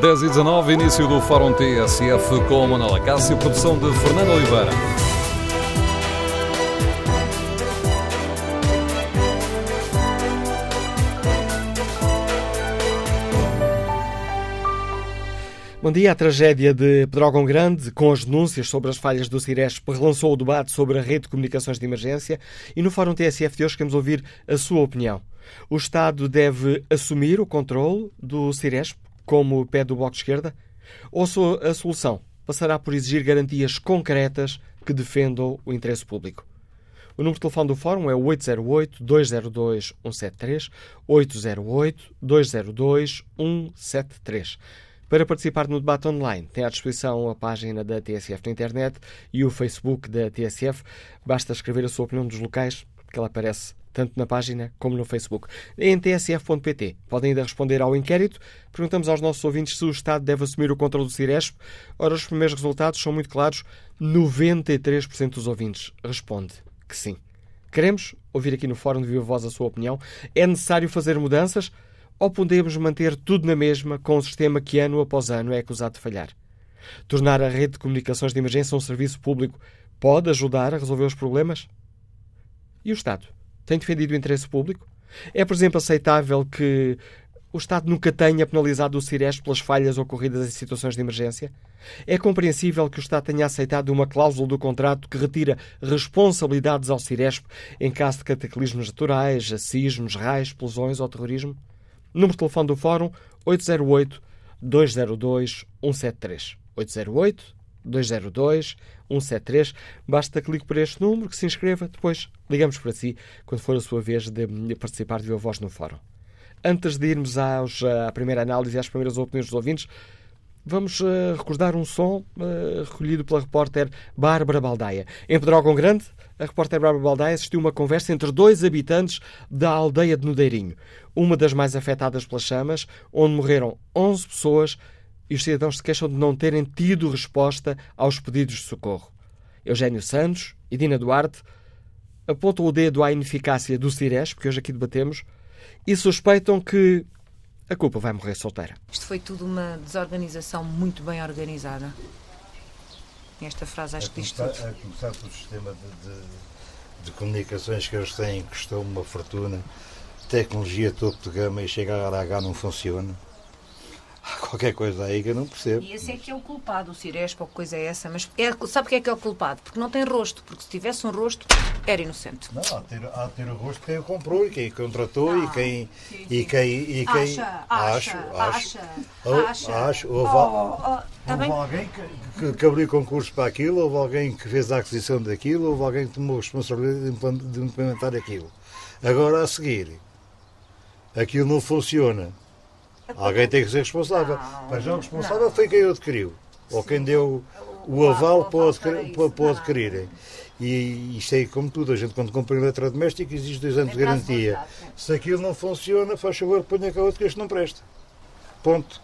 10 e 19, início do Fórum TSF com Manuela Cássio, produção de Fernando Oliveira. Bom dia. A tragédia de Pedrógão Grande, com as denúncias sobre as falhas do Ciresp, relançou o debate sobre a rede de comunicações de emergência e no Fórum TSF de hoje queremos ouvir a sua opinião. O Estado deve assumir o controle do Ciresp, como o Bloco de Esquerda? Ou a solução passará por exigir garantias concretas que defendam o interesse público? O número de telefone do Fórum é 808-202-173, 808-202-173. Para participar no debate online, tem à disposição a página da TSF na internet e o Facebook da TSF. Basta escrever a sua opinião dos locais, que ela aparece tanto na página como no Facebook. Em tsf.pt podem ainda responder ao inquérito. Perguntamos aos nossos ouvintes se o Estado deve assumir o controle do Ciresp. Ora, os primeiros resultados são muito claros. 93% dos ouvintes responde que sim. Queremos ouvir aqui no Fórum de Viva Voz a sua opinião. É necessário fazer mudanças? ou podemos manter tudo na mesma com um sistema que ano após ano é acusado de falhar? Tornar a rede de comunicações de emergência um serviço público pode ajudar a resolver os problemas? E o Estado? Tem defendido o interesse público? É, por exemplo, aceitável que o Estado nunca tenha penalizado o Ciresp pelas falhas ocorridas em situações de emergência? É compreensível que o Estado tenha aceitado uma cláusula do contrato que retira responsabilidades ao Ciresp em caso de cataclismos naturais, sismos, raios, explosões ou terrorismo? Número de telefone do Fórum 808 202 173. 808 202 173. Basta que ligue por este número, que se inscreva, depois ligamos para si quando for a sua vez de participar de viva voz no Fórum. Antes de irmos aos, à primeira análise e às primeiras opiniões dos ouvintes, vamos uh, recordar um som uh, recolhido pela repórter Bárbara Baldaia. Em Pedrógão Grande, a repórter Bárbara Baldaia assistiu uma conversa entre dois habitantes da aldeia de Nudeirinho, uma das mais afetadas pelas chamas, onde morreram 11 pessoas e os cidadãos se queixam de não terem tido resposta aos pedidos de socorro. Eugênio Santos e Dina Duarte apontam o dedo à ineficácia do Cires, que hoje aqui debatemos, e suspeitam que a culpa vai morrer solteira. Isto foi tudo uma desorganização muito bem organizada. Esta frase acho que diz tudo. A começar pelo sistema de, de, de, comunicações que eles têm, que custou uma fortuna, tecnologia topo de gama e chega a H não funciona. Há qualquer coisa aí que eu não percebo. E esse é que é o culpado, o Cirespa ou coisa é essa. Mas é, sabe porque é que é o culpado? Porque não tem rosto. Porque se tivesse um rosto, era inocente. Não, há de ter, há de ter o rosto quem o comprou e quem contratou não. e quem. Sim, sim. E quem, e quem acha, acho, acho, acho, acho, acho, houve, oh, oh, tá houve alguém que, que, que, abriu concurso para aquilo, houve alguém que fez a aquisição daquilo, houve alguém que tomou a responsabilidade de implementar aquilo. Agora a seguir, aquilo não funciona Alguém tem que ser responsável. Mas não, o responsável foi quem o adquiriu. Ou quem deu o aval para, para, adquirirem. E isto é como tudo, a gente quando compra um eletrodoméstico existe dois anos de garantia. Se aquilo não funciona, faz favor, ponha cá outro que este não presta. Ponto.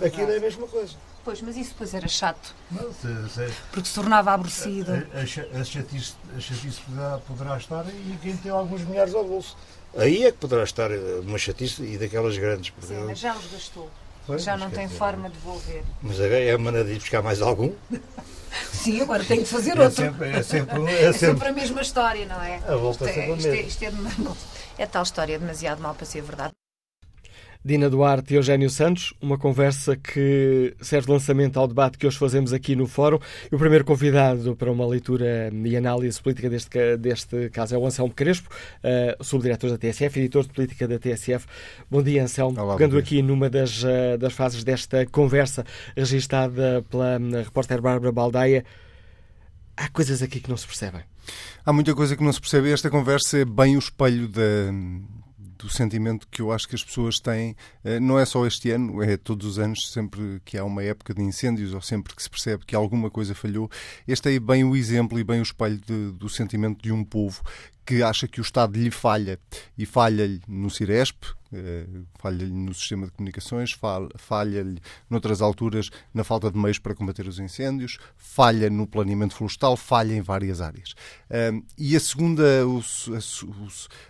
É aquilo é a mesma coisa. Pois, mas isso depois era chato. Não, se, se, porque se tornava aborrecido. A, a, a, chatice, a chatice poderá, poderá estar e quem tem alguns milhares ao bolso. Aí é que poderá estar eh, uma chatice e daquelas grandes. Sim, mas já os gastou. Pois, já não tem forma de devolver. Mas é a maneira de ir buscar mais algum? Sim, agora tem de fazer é outro. Sempre, é, sempre, é, é sempre, a mesma história, não é? A volta isto, é, isto, é, isto é, é tal história demasiado mal para ser verdade. Dina Duarte e Eugénio Santos, uma conversa que serve de lançamento ao debate que hoje fazemos aqui no Fórum. E o primeiro convidado para uma leitura e análise política deste, deste caso é o Anselmo Crespo, uh, subdiretor da TSF, editor de política da TSF. Bom dia, Anselmo. Olá, Pegando aqui numa das, uh, das fases desta conversa registada pela um, repórter Bárbara Baldaia, há coisas aqui que não se percebem. Há muita coisa que não se percebe. Esta conversa é bem o espelho da do sentimento que eu acho que as pessoas têm, eh, não é só este ano, é todos os anos, sempre que há uma época de incêndios ou sempre que se percebe que alguma coisa falhou. Este é bem o exemplo e bem o espelho de, do sentimento de um povo que acha que o Estado lhe falha e falha-lhe no Ciresp, falha-lhe no sistema de comunicações, falha-lhe noutras alturas na falta de meios para combater os incêndios, falha no planeamento florestal, falha em várias áreas. E a segunda,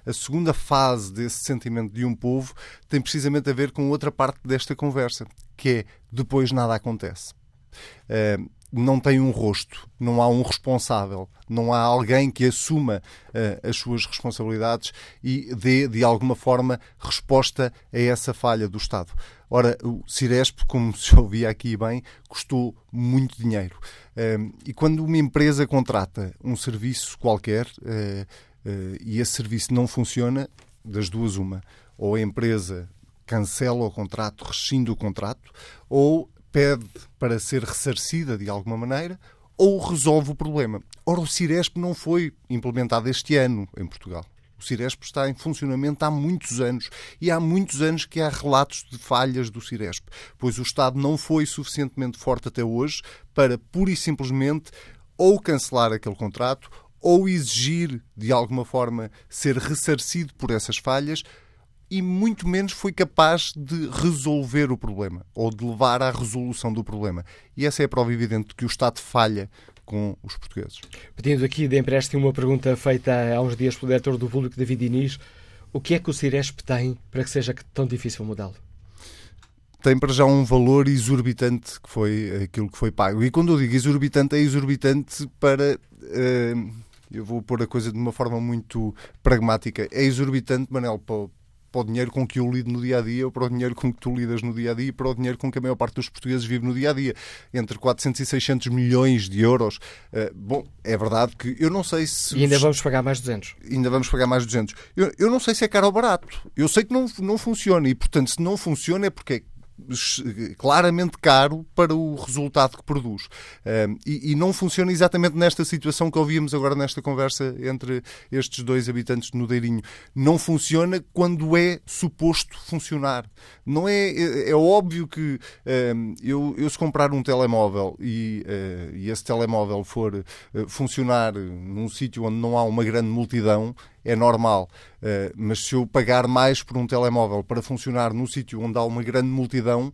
a segunda fase desse sentimento de um povo tem precisamente a ver com outra parte desta conversa, que é depois nada acontece não tem um rosto, não há um responsável, não há alguém que assuma uh, as suas responsabilidades e dê, de alguma forma, resposta a essa falha do Estado. Ora, o Ciresp, como se ouvia aqui bem, custou muito dinheiro. Uh, e quando uma empresa contrata um serviço qualquer uh, e esse serviço não funciona, das duas, uma. Ou a empresa cancela o contrato, rescinde o contrato, ou pede para ser ressarcida de alguma maneira ou resolve o problema. Ora, o Ciresp não foi implementado este ano em Portugal. O Ciresp está em funcionamento há muitos anos e há muitos anos que há relatos de falhas do Ciresp, pois o Estado não foi suficientemente forte até hoje para pura e simplesmente ou cancelar aquele contrato ou exigir de alguma forma ser ressarcido por essas falhas e muito menos foi capaz de resolver o problema ou de levar à resolução do problema. E essa é a prova evidente de que o Estado falha com os portugueses. Pedindo aqui de empréstimo uma pergunta feita há uns dias pelo diretor do público, David Inês, o que é que o Ciresp tem para que seja tão difícil mudá-lo? Tem para já um valor exorbitante que foi aquilo que foi pago. E quando eu digo exorbitante, é exorbitante para. Uh, eu vou pôr a coisa de uma forma muito pragmática. É exorbitante, Manel, para, para o dinheiro com que eu lido no dia a dia, ou para o dinheiro com que tu lidas no dia a dia, e para o dinheiro com que a maior parte dos portugueses vive no dia a dia. Entre 400 e 600 milhões de euros. Uh, bom, é verdade que eu não sei se. E ainda vamos pagar mais 200. Ainda vamos pagar mais 200. Eu, eu não sei se é caro ou barato. Eu sei que não, não funciona e, portanto, se não funciona é porque claramente caro para o resultado que produz. e, não funciona exatamente nesta situação que ouvíamos agora nesta conversa entre estes dois habitantes de Nudeirinho. Não funciona quando é suposto funcionar. Não é, é, é óbvio que eu, eu, se comprar um telemóvel e, uh, e esse telemóvel for uh, funcionar num sítio onde não há uma grande multidão, é normal. Uh, mas se eu pagar mais por um telemóvel para funcionar num sítio onde há uma grande multidão, uh,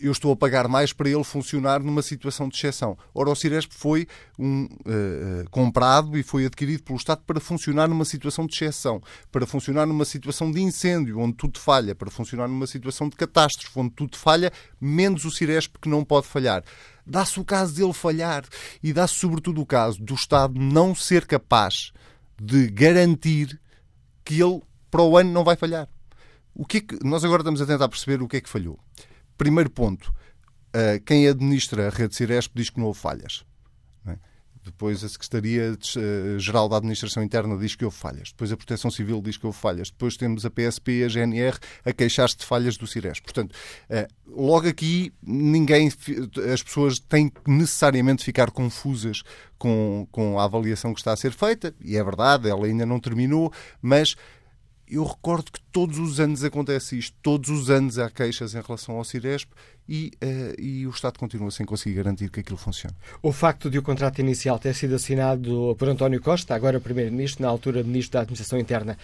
eu estou a pagar mais para ele funcionar numa situação de exceção. Ora, o Ciresp foi um, uh, comprado e foi adquirido pelo Estado para funcionar numa situação de exceção, para funcionar numa situação de incêndio, onde tudo falha, para funcionar numa situação de catástrofe, onde tudo falha, menos o Ciresp que não pode falhar dá-se o caso dele falhar e dá-se sobretudo o caso do Estado não ser capaz de garantir que ele para o ano não vai falhar. O que, é que nós agora estamos a tentar perceber o que é que falhou. Primeiro ponto, uh, quem administra a rede Ciresp diz que não houve falhas. Depois a Secretaria-Geral eh, da Administração Interna diz que houve falhas. Depois a Proteção Civil diz que houve falhas. Depois temos a PSP e a GNR a queixar-se de falhas do CIRES. Portanto, eh, logo aqui ninguém, as pessoas têm que necessariamente ficar confusas com, com a avaliação que está a ser feita. E é verdade, ela ainda não terminou, mas eu recordo que todos os anos acontece isto, todos os anos há queixas em relação ao Ciresp e, uh, e o Estado continua sem conseguir garantir que aquilo funcione. O facto de o contrato inicial ter sido assinado por António Costa, agora Primeiro-Ministro, na altura Ministro da Administração Interna,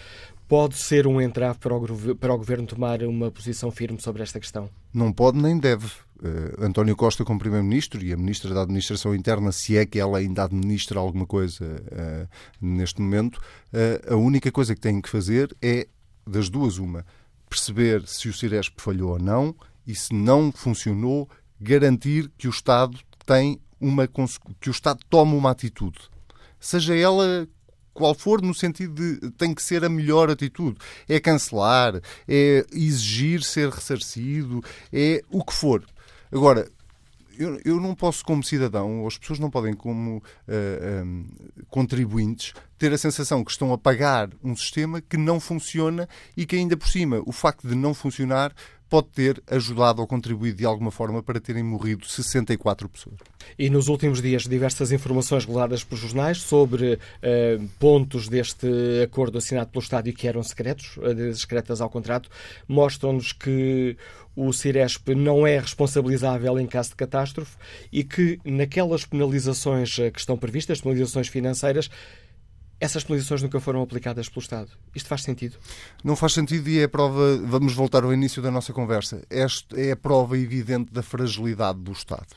pode ser um entrave para o, para o Governo tomar uma posição firme sobre esta questão? Não pode nem deve. Uh, António Costa, como Primeiro-Ministro, e a Ministra da Administração Interna, se é que ela ainda administra alguma coisa uh, neste momento, uh, a única coisa que tem que fazer é, das duas, uma, perceber se o Ciresp falhou ou não e, se não funcionou, garantir que o Estado tem uma que o Estado tome uma atitude. Seja ela qual for, no sentido de tem que ser a melhor atitude. É cancelar, é exigir ser ressarcido, é o que for. Agora, eu, eu não posso, como cidadão, ou as pessoas não podem, como uh, eh, um, eh, contribuintes, ter a sensação que estão a pagar um sistema que não funciona e que, ainda por cima, o facto de não funcionar pode ter ajudado ou contribuído de alguma forma para terem morrido 64 pessoas. E nos últimos dias, diversas informações reveladas por jornais sobre uh, pontos deste acordo assinado pelo Estado e que eram secretos, uh, secretas ao contrato, mostram-nos que o Ciresp não é responsabilizável em caso de catástrofe e que naquelas penalizações que estão previstas, penalizações financeiras, essas penalizações nunca foram aplicadas pelo Estado. Isto faz sentido? Não faz sentido e é a prova, vamos voltar ao início da nossa conversa, esta é a prova evidente da fragilidade do Estado.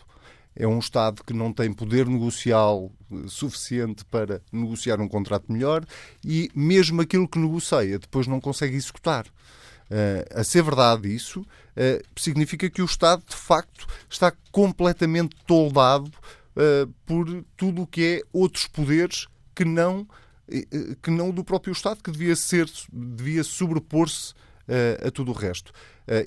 É um Estado que não tem poder negocial eh, suficiente para negociar um contrato melhor e mesmo aquilo que negocia depois não consegue executar. Uh, a ser verdade isso, uh, significa que o Estado, de facto, está completamente toldado uh, por tudo o que é outros poderes que não que não do próprio Estado, que devia ser, devia sobrepor-se uh, a tudo o resto.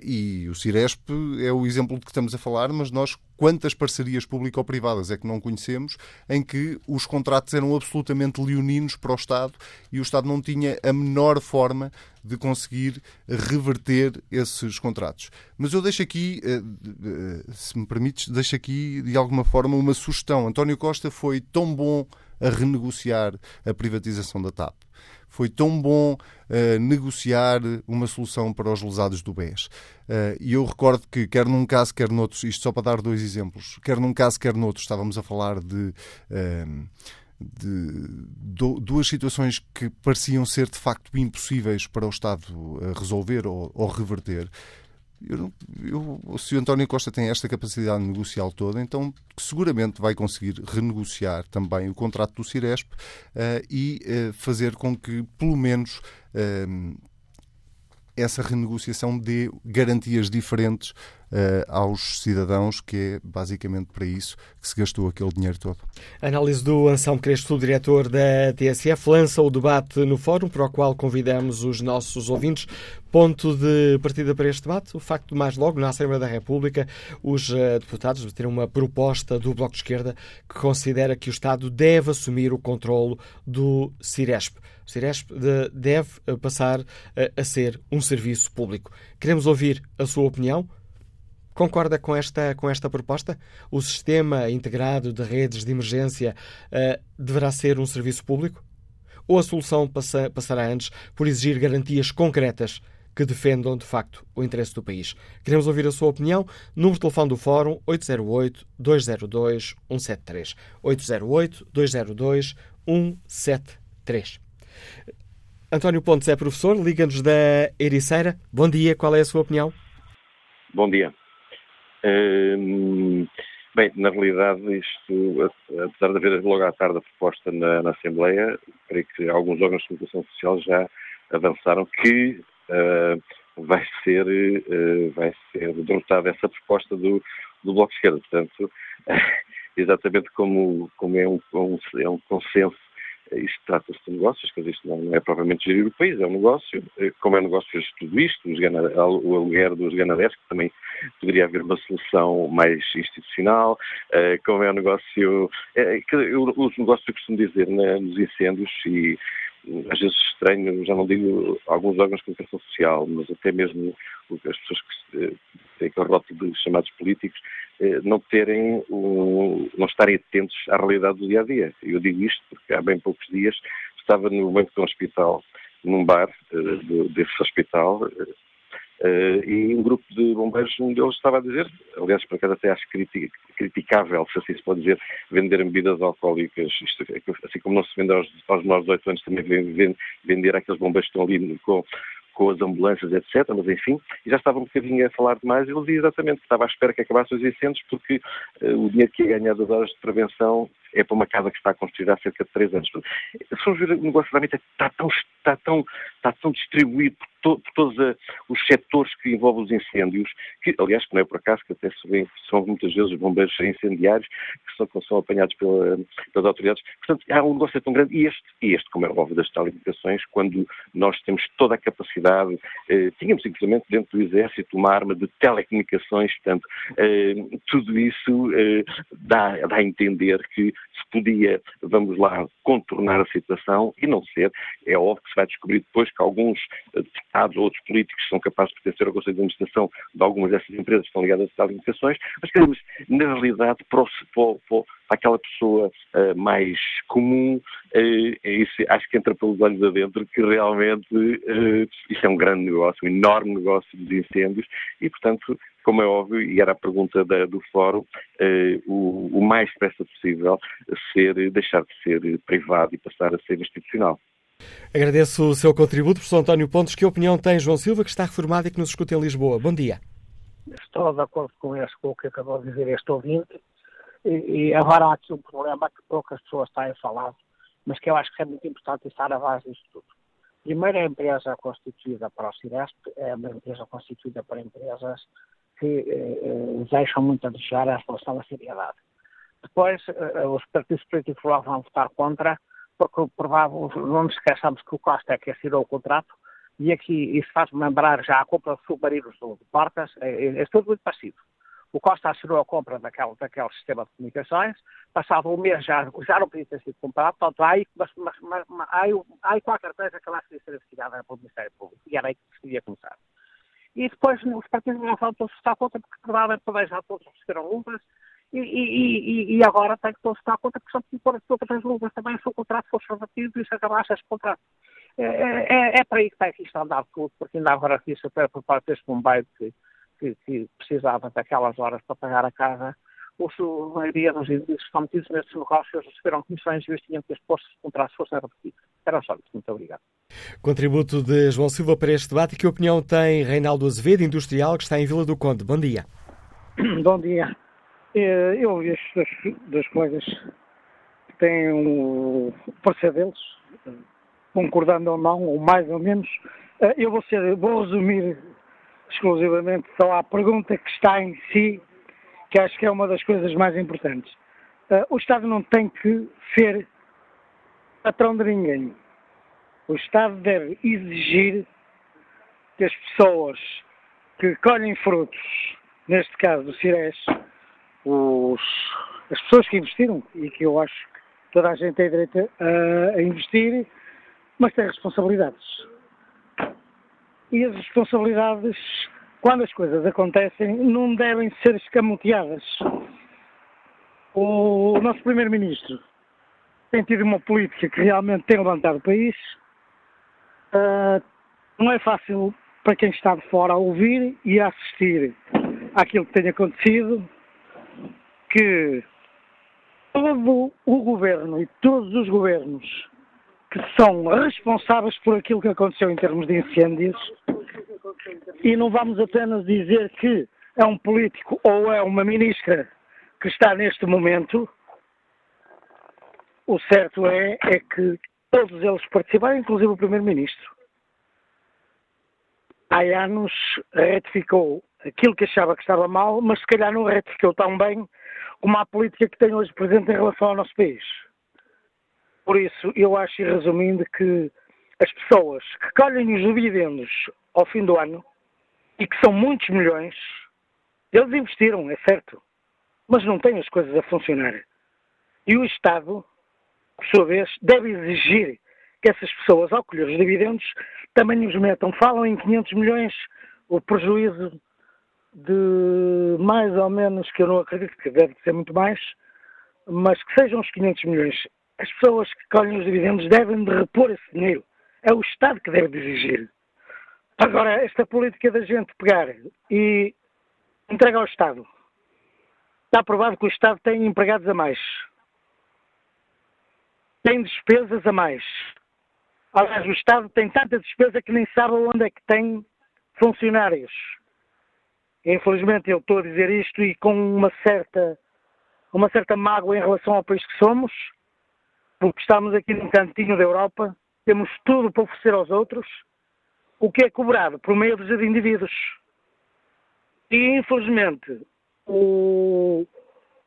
E o Ciresp é o exemplo de que estamos a falar, mas nós quantas parcerias público-privadas é que não conhecemos em que os contratos eram absolutamente leoninos para o Estado e o Estado não tinha a menor forma de conseguir reverter esses contratos. Mas eu deixo aqui, se me permites, deixo aqui de alguma forma uma sugestão. António Costa foi tão bom a renegociar a privatização da TAP. Foi tão bom uh, negociar uma solução para os lesados do BES. Uh, e eu recordo que, quer num caso, quer noutros, isto só para dar dois exemplos, quer num caso, quer estávamos a falar de. Uh, de duas situações que pareciam ser de facto impossíveis para o Estado resolver ou, ou reverter. Eu, eu, se o António Costa tem esta capacidade negocial toda, então seguramente vai conseguir renegociar também o contrato do Ciresp uh, e uh, fazer com que, pelo menos, uh, essa renegociação dê garantias diferentes uh, aos cidadãos, que é basicamente para isso que se gastou aquele dinheiro todo. A análise do Anselmo Crespo, diretor da TSF, lança o debate no fórum, para o qual convidamos os nossos ouvintes. Ponto de partida para este debate, o facto de mais logo, na Assembleia da República, os uh, deputados terem uma proposta do Bloco de Esquerda que considera que o Estado deve assumir o controlo do Ciresp. O Ciresp deve eh, passar a ser um serviço público. Queremos ouvir a sua opinião. Concorda com esta, com esta proposta? O sistema integrado de redes de emergência uh, deverá ser um serviço público? Ou a solução passa, passará antes por exigir garantias concretas que defendam, de facto, o interesse do país? Queremos ouvir a sua opinião. Número de telefone do Fórum 808-202-173. 808-202-173. António Pontes é professor, liga-nos da Ericeira. Bom dia, qual é a sua opinião? Bom dia. Hum, bem, na realidade, isto, apesar de haver logo à tarde a proposta na, na Assembleia, creio que alguns órgãos de comunicação social já avançaram que uh, vai ser, uh, vai ser derrotada essa proposta do, do Bloco de Esquerda. Portanto, exatamente como, como é, um, um, é um consenso isto trata-se de negócios, quer dizer, isto não é propriamente gerir o país, é um negócio. Eh, como é negócio, fez tudo isto, o aluguer dos ganadeiros, que também poderia haver uma solução mais institucional. Eh, como é um negócio. Eh, os negócios, eu costumo dizer, nos incêndios, e às vezes estranho, já não digo alguns órgãos de comunicação social, mas até mesmo as pessoas que têm aquele rótulo de chamados políticos, eh, não terem, não estarem atentos à realidade do dia a dia. Eu digo isto porque há bem poucos dias estava no banco de um hospital, num bar eh, desse hospital, Uh, e um grupo de bombeiros, um deles estava a dizer, aliás, por acaso até acho criticável, se assim se pode dizer, vender bebidas alcoólicas, isto, é assim como não se vende aos, aos menores de 8 anos, também vende, vender aqueles bombeiros que estão ali com, com as ambulâncias, etc. Mas enfim, e já estava um bocadinho a falar demais. Ele dizia exatamente que estava à espera que acabassem os incêndios, porque uh, o dinheiro que ia ganhar das horas de prevenção é para uma casa que está construída há cerca de três anos. São o negócio realmente está tão, está tão, está tão distribuído por, to, por todos a, os setores que envolvem os incêndios, que, aliás, que não é por acaso, que até se são muitas vezes os bombeiros incendiários que são, que são apanhados pela, pelas autoridades. Portanto, há um negócio tão grande. E este, e este como é óbvio das telecomunicações, quando nós temos toda a capacidade, eh, tínhamos inclusive dentro do Exército uma arma de telecomunicações, portanto, eh, tudo isso eh, dá, dá a entender que se podia, vamos lá, contornar a situação e não ser. É óbvio que se vai descobrir depois que alguns eh, deputados ou outros políticos são capazes de pertencer ao Conselho de Administração de algumas dessas empresas que estão ligadas a telecomunicações, mas, queremos, na realidade, para, aquela pessoa uh, mais comum, uh, isso, acho que entra pelos olhos adentro, que realmente uh, é um grande negócio, um enorme negócio dos incêndios e, portanto, como é óbvio, e era a pergunta da, do fórum, o, o, mais depressa possível ser, deixar de ser privado e passar a ser institucional. Agradeço o seu contributo, professor António Pontes. Que opinião tem João Silva, que está reformado e que nos escuta em Lisboa? Bom dia. Estou de acordo com, este, com o que acabou de dizer este ouvinte. E, e agora há aqui um problema que poucas pessoas têm falado, mas que eu acho que é muito importante estar a base disto tudo. Primeiro, a empresa constituída para o Ciresp é uma empresa constituída para empresas que eh, eh deixam muito a desejar a relação à seriedade. Depois, eh, os partidos políticos lá vão votar contra, porque provável, não nos esqueçamos que o Costa é que assinou o contrato, e aqui isso faz-me lembrar já a compra de submarinos de Portas, é, é, é tudo muito parecido. O Costa assinou a compra daquele, daquele sistema de comunicações, passado um mês já, já não podia ter sido comprado, portanto, há aí, mas, mas, mas, há, aí, aí qualquer coisa que lá seria ser investigada pelo Ministério Público, e era aí que se devia começar. E depois os partidos não falam todos estar contra, porque provavelmente também já todos receberam luvas, e, e, e, agora tem que todos estar contra, porque só pôr as outras luvas também se o contrato fosse relativo e se acabasse esse contrato. É, é, é, é para aí que está aqui a andar tudo, porque ainda agora aqui se por parte deste bombeiro que que, que precisava daquelas horas para pagar a casa, os, a maioria dos indivíduos estão metidos nestes negócios receberam comissões e eles tinham que expor-se se contratos fossem repetidos. Era só isso. Muito obrigado. Contributo de João Silva para este debate. Que opinião tem Reinaldo Azevedo, industrial, que está em Vila do Conde? Bom dia. Bom dia. Eh, eu ouvi estas das coisas que têm o parecer deles, concordando ou não, ou mais ou menos. Eh, eu vou, ser, vou resumir exclusivamente só à pergunta que está em si, que acho que é uma das coisas mais importantes. Uh, o Estado não tem que ser patrão de ninguém. O Estado deve exigir que as pessoas que colhem frutos, neste caso do Cires, os, as pessoas que investiram, e que eu acho que toda a gente tem direito a, a investir, mas tem responsabilidades e as responsabilidades, quando as coisas acontecem, não devem ser escamoteadas. O nosso Primeiro-Ministro tem tido uma política que realmente tem levantado o país. Uh, não é fácil para quem está de fora ouvir e assistir àquilo que tem acontecido, que todo o governo e todos os governos que são responsáveis por aquilo que aconteceu em termos de incêndios e não vamos apenas dizer que é um político ou é uma ministra que está neste momento. O certo é, é que todos eles participaram, inclusive o Primeiro-Ministro. Há anos retificou aquilo que achava que estava mal, mas se calhar não retificou tão bem como a política que tem hoje presente em relação ao nosso país. Por isso, eu acho, resumindo, que as pessoas que colhem os dividendos ao fim do ano, e que são muitos milhões, eles investiram, é certo, mas não têm as coisas a funcionar. E o Estado, por sua vez, deve exigir que essas pessoas, ao colher os dividendos, também os metam. Falam em 500 milhões, o prejuízo de mais ou menos, que eu não acredito que deve ser muito mais, mas que sejam os 500 milhões. As pessoas que colhem os dividendos devem de repor esse dinheiro. É o Estado que deve de exigir. Agora, esta política da gente pegar e entregar ao Estado. Está provado que o Estado tem empregados a mais. Tem despesas a mais. Aliás, o Estado tem tanta despesa que nem sabe onde é que tem funcionários. Infelizmente eu estou a dizer isto e com uma certa, uma certa mágoa em relação ao país que somos, porque estamos aqui num cantinho da Europa, temos tudo para oferecer aos outros, o que é cobrado por meio dos indivíduos. E, infelizmente, o,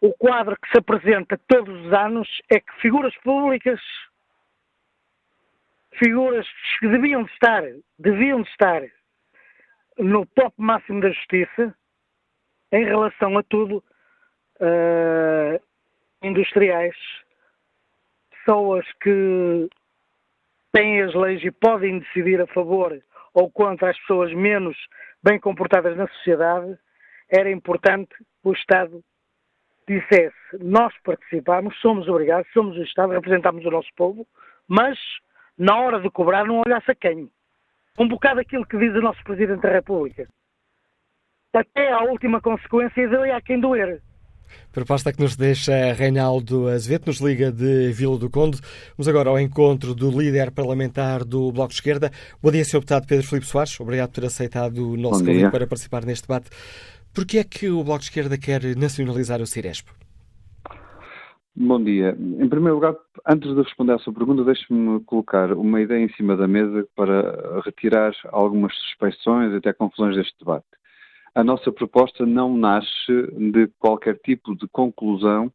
o quadro que se apresenta todos os anos é que figuras públicas, figuras que deviam estar, deviam estar no top máximo da justiça, em relação a tudo, uh, industriais, pessoas que têm as leis e podem decidir a favor ou contra as pessoas menos bem comportadas na sociedade, era importante o Estado dissesse: nós participamos, somos obrigados, somos o Estado, representamos o nosso povo, mas na hora de cobrar não olhasse a quem. Um bocado aquilo que diz o nosso Presidente da República. até à última consequência e doer a quem doer. Proposta que nos deixa Reinaldo Azevedo, nos liga de Vila do Conde. Vamos agora ao encontro do líder parlamentar do Bloco de Esquerda. Bom dia, Sr. Deputado Pedro Filipe Soares. Obrigado por ter aceitado o nosso convite para participar neste debate. Por que é que o Bloco de Esquerda quer nacionalizar o Ciresp? Bom dia. Em primeiro lugar, antes de responder à sua pergunta, deixe-me colocar uma ideia em cima da mesa para retirar algumas suspeições e até confusões deste debate. A nossa proposta não nasce de qualquer tipo de conclusão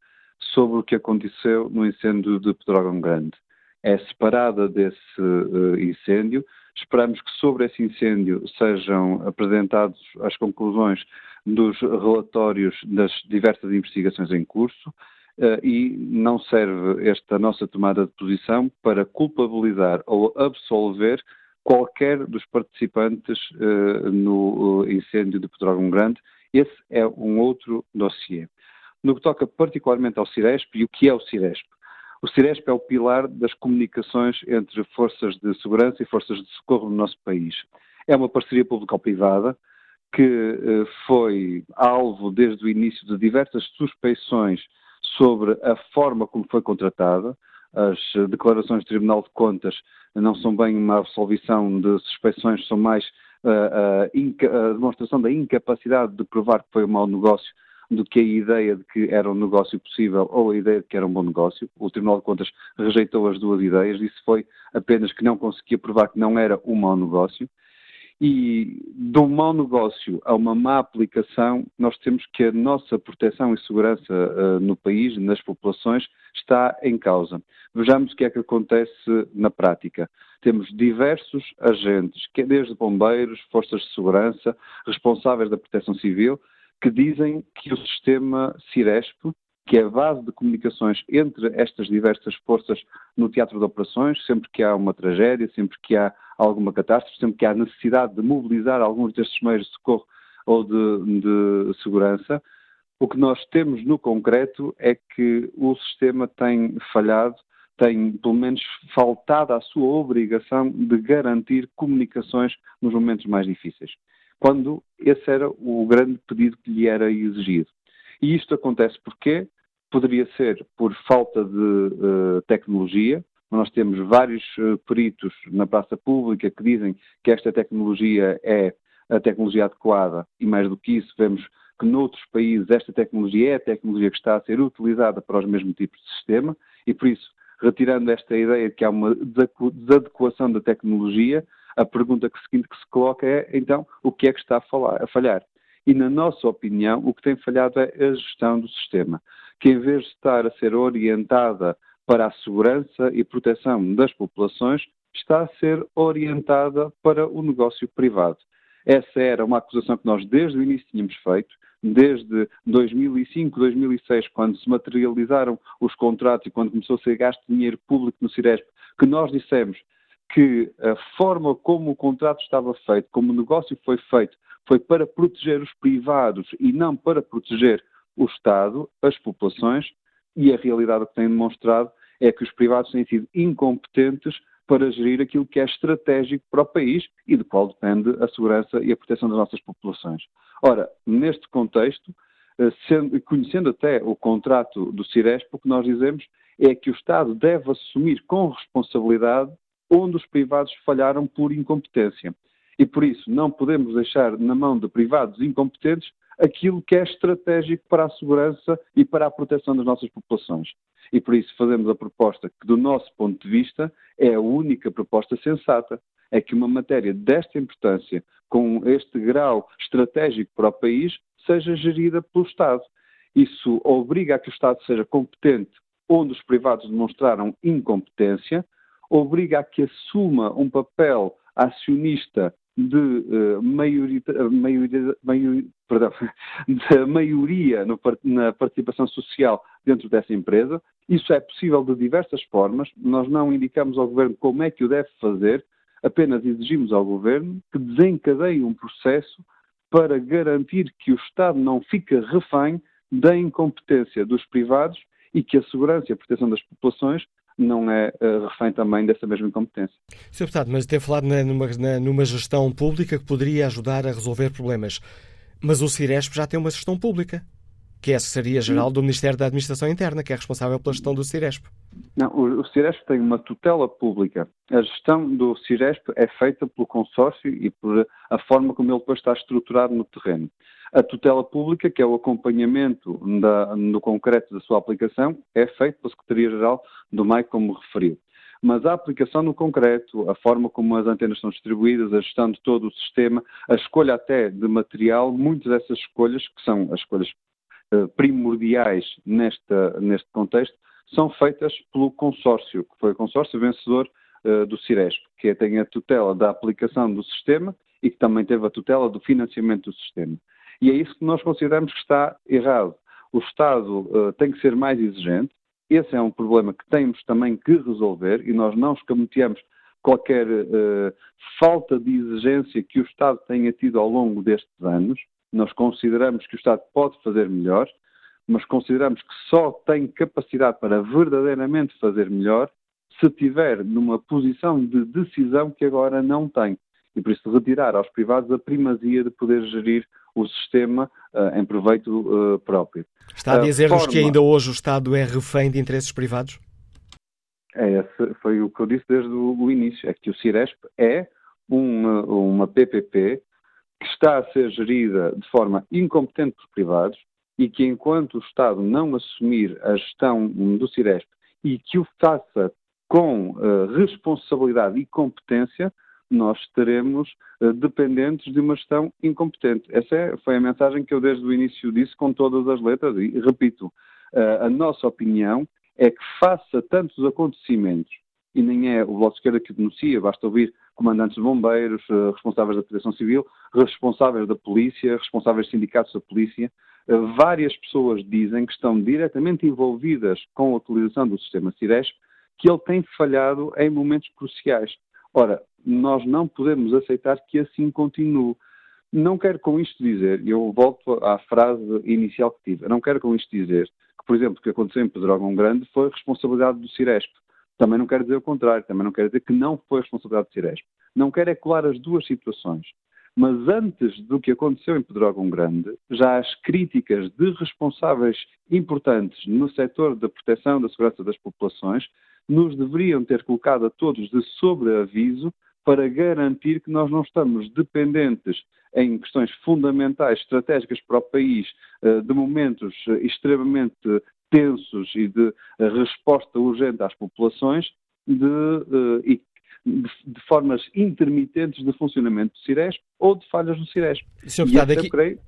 sobre o que aconteceu no incêndio de Pedrógão Grande. É separada desse uh, incêndio. Esperamos que sobre esse incêndio sejam apresentadas as conclusões dos relatórios das diversas investigações em curso uh, e não serve esta nossa tomada de posição para culpabilizar ou absolver qualquer dos participantes uh, no uh, incêndio de Pedrógão Grande. Esse é um outro dossiê. No que toca particularmente ao Ciresp e o que é o Ciresp? O Ciresp é o pilar das comunicações entre forças de segurança e forças de socorro no nosso país. É uma parceria público-privada que foi alvo desde o início de diversas suspeições sobre a forma como foi contratada. As declarações do Tribunal de Contas não são bem uma absolvição de suspeições, são mais uh, uh, a demonstração da incapacidade de provar que foi um mau negócio do que a ideia de que era um negócio possível ou a ideia de que era um bom negócio. O Tribunal de Contas rejeitou as duas ideias, disse foi apenas que não conseguia provar que não era um mau negócio. E de um mau negócio a uma má aplicação, nós temos que a nossa proteção e segurança uh, no país, nas populações, está em causa. Vejamos o que é que acontece na prática. Temos diversos agentes, que desde bombeiros, forças de segurança, responsáveis da proteção civil, que dizem que o sistema Ciresp, que é a base de comunicações entre estas diversas forças no teatro de operações, sempre que há uma tragédia, sempre que há alguma catástrofe, sempre que há necessidade de mobilizar alguns destes meios de socorro ou de, de segurança, o que nós temos no concreto é que o sistema tem falhado, tem pelo menos faltado à sua obrigação de garantir comunicações nos momentos mais difíceis, quando esse era o grande pedido que lhe era exigido. E isto acontece porque poderia ser por falta de uh, tecnologia, nós temos vários uh, peritos na praça pública que dizem que esta tecnologia é a tecnologia adequada. E, mais do que isso, vemos que noutros países esta tecnologia é a tecnologia que está a ser utilizada para os mesmos tipos de sistema. E, por isso, retirando esta ideia de que há uma desadequação da tecnologia, a pergunta seguinte que se coloca é, então, o que é que está a, falar, a falhar? E, na nossa opinião, o que tem falhado é a gestão do sistema, que em vez de estar a ser orientada para a segurança e proteção das populações, está a ser orientada para o negócio privado. Essa era uma acusação que nós desde o início tínhamos feito, desde 2005, 2006, quando se materializaram os contratos e quando começou a ser gasto dinheiro público no Ciresp, que nós dissemos que a forma como o contrato estava feito, como o negócio foi feito, foi para proteger os privados e não para proteger o Estado, as populações, e a realidade que tem demonstrado é que os privados têm sido incompetentes para gerir aquilo que é estratégico para o país e do qual depende a segurança e a proteção das nossas populações. Ora, neste contexto, eh, sendo, conhecendo até o contrato do Ciresp, o que nós dizemos é que o Estado deve assumir com responsabilidade onde os privados falharam por incompetência. E por isso não podemos deixar na mão de privados incompetentes aquilo que é estratégico para a segurança e para a proteção das nossas populações. E por isso fazemos a proposta que, do nosso ponto de vista, é a única proposta sensata. É que uma matéria desta importância, com este grau estratégico para o país, seja gerida pelo Estado. Isso obriga a que o Estado seja competente onde os privados demonstraram incompetência, obriga a que assuma um papel acionista de uh, maioria, maioria, perdão, maioria no, na participação social dentro dessa empresa. Isso é possível de diversas formas. Nós não indicamos ao Governo como é que o deve fazer, apenas exigimos ao Governo que desencadeie um processo para garantir que o Estado não fica refém da incompetência dos privados e que a segurança e a proteção das populações não é uh, refém também dessa mesma incompetência. Sr. Deputado, mas tem falado na, numa, na, numa gestão pública que poderia ajudar a resolver problemas. Mas o Ciresp já tem uma gestão pública, que é a Assessoria-Geral do Ministério da Administração Interna, que é responsável pela gestão do Ciresp. Não, o, Ciresp tem uma tutela pública. A gestão do Ciresp é feita pelo consórcio e por a forma como ele depois está estruturado no terreno. A tutela pública, que é o acompanhamento da, no concreto da sua aplicação, é feito pela Secretaria-Geral do MAI, como referiu. Mas a aplicação no concreto, a forma como as antenas são distribuídas, a gestão de todo o sistema, a escolha até de material, muitas dessas escolhas, que são as escolhas primordiais nesta, neste contexto, são feitas pelo consórcio, que foi o consórcio vencedor uh, do Ciresp, que tem a tutela da aplicação do sistema e que também teve a tutela do financiamento do sistema. E é isso que nós consideramos que está errado. O Estado uh, tem que ser mais exigente. Esse é um problema que temos também que resolver e nós não escamoteamos qualquer uh, falta de exigência que o Estado tenha tido ao longo destes anos. Nós consideramos que o Estado pode fazer melhor, mas consideramos que só tem capacidade para verdadeiramente fazer melhor se estiver numa posição de decisão que agora não tem. E por isso retirar aos privados a primazia de poder gerir o sistema uh, em proveito uh, próprio. Está a dizer-nos forma... que ainda hoje o Estado é refém de interesses privados? É, foi o que eu disse desde o, início, é que o Ciresp é uma, uma PPP que está a ser gerida de forma incompetente por privados e que enquanto o Estado não assumir a gestão do Ciresp e que o faça com uh, responsabilidade e competência, nós estaremos uh, dependentes de uma gestão incompetente. Essa é, foi a mensagem que eu desde o início disse com todas as letras e, repito, uh, a nossa opinião é que faça tantos acontecimentos, e nem é o Bloco de Esquerda que denuncia, basta ouvir comandantes de bombeiros, uh, responsáveis da proteção civil, responsáveis da polícia, responsáveis de sindicatos da polícia, várias pessoas dizem que estão diretamente envolvidas com a utilização do sistema Ciresp, que ele tem falhado em momentos cruciais. Ora, nós não podemos aceitar que assim continue. Não quero com isto dizer, e eu volto à frase inicial que tive, não quero com isto dizer que, por exemplo, o que aconteceu em Pedrógão Grande foi responsabilidade do Ciresp. Também não quero dizer o contrário, também não quero dizer que não foi responsabilidade do Ciresp. Não quero é colar as duas situações. Mas antes do que aconteceu em Pedrógão Grande, já as críticas de responsáveis importantes no setor da proteção da segurança das populações nos deveriam ter colocado a todos de sobreaviso para garantir que nós não estamos dependentes em questões fundamentais, estratégicas para o país, eh, de momentos eh, extremamente tensos e de eh, resposta urgente às populações, de, e de, formas intermitentes de funcionamento do Ciresp ou de falhas do Ciresp. Sr. Deputado, aqui... creio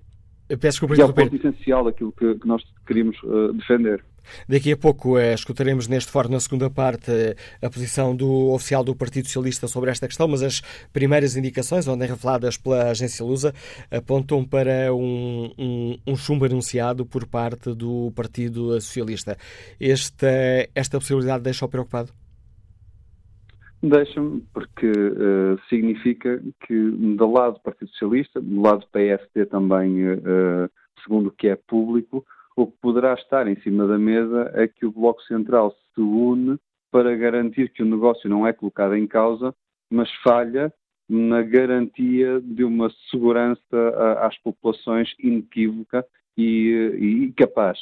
Peço que é o ponto essencial daquilo que, que nós queríamos uh, defender. Daqui a pouco uh, escutaremos neste fórum, na segunda parte, uh, a posição do oficial do Partido Socialista sobre esta questão, mas as primeiras indicações, onde reveladas pela agência Lusa, apontam para um, um, um chumbo anunciado por parte do Partido Socialista. Esta, esta possibilidade deixa-o preocupado? Deixa-me, porque uh, significa que do lado do Partido Socialista, do lado do PSD também, uh, segundo o que é público, o que poderá estar em cima da mesa é que o Bloco Central se une para garantir que o negócio não é colocado em causa, mas falha na garantia de uma segurança às populações inequívoca e, e capaz.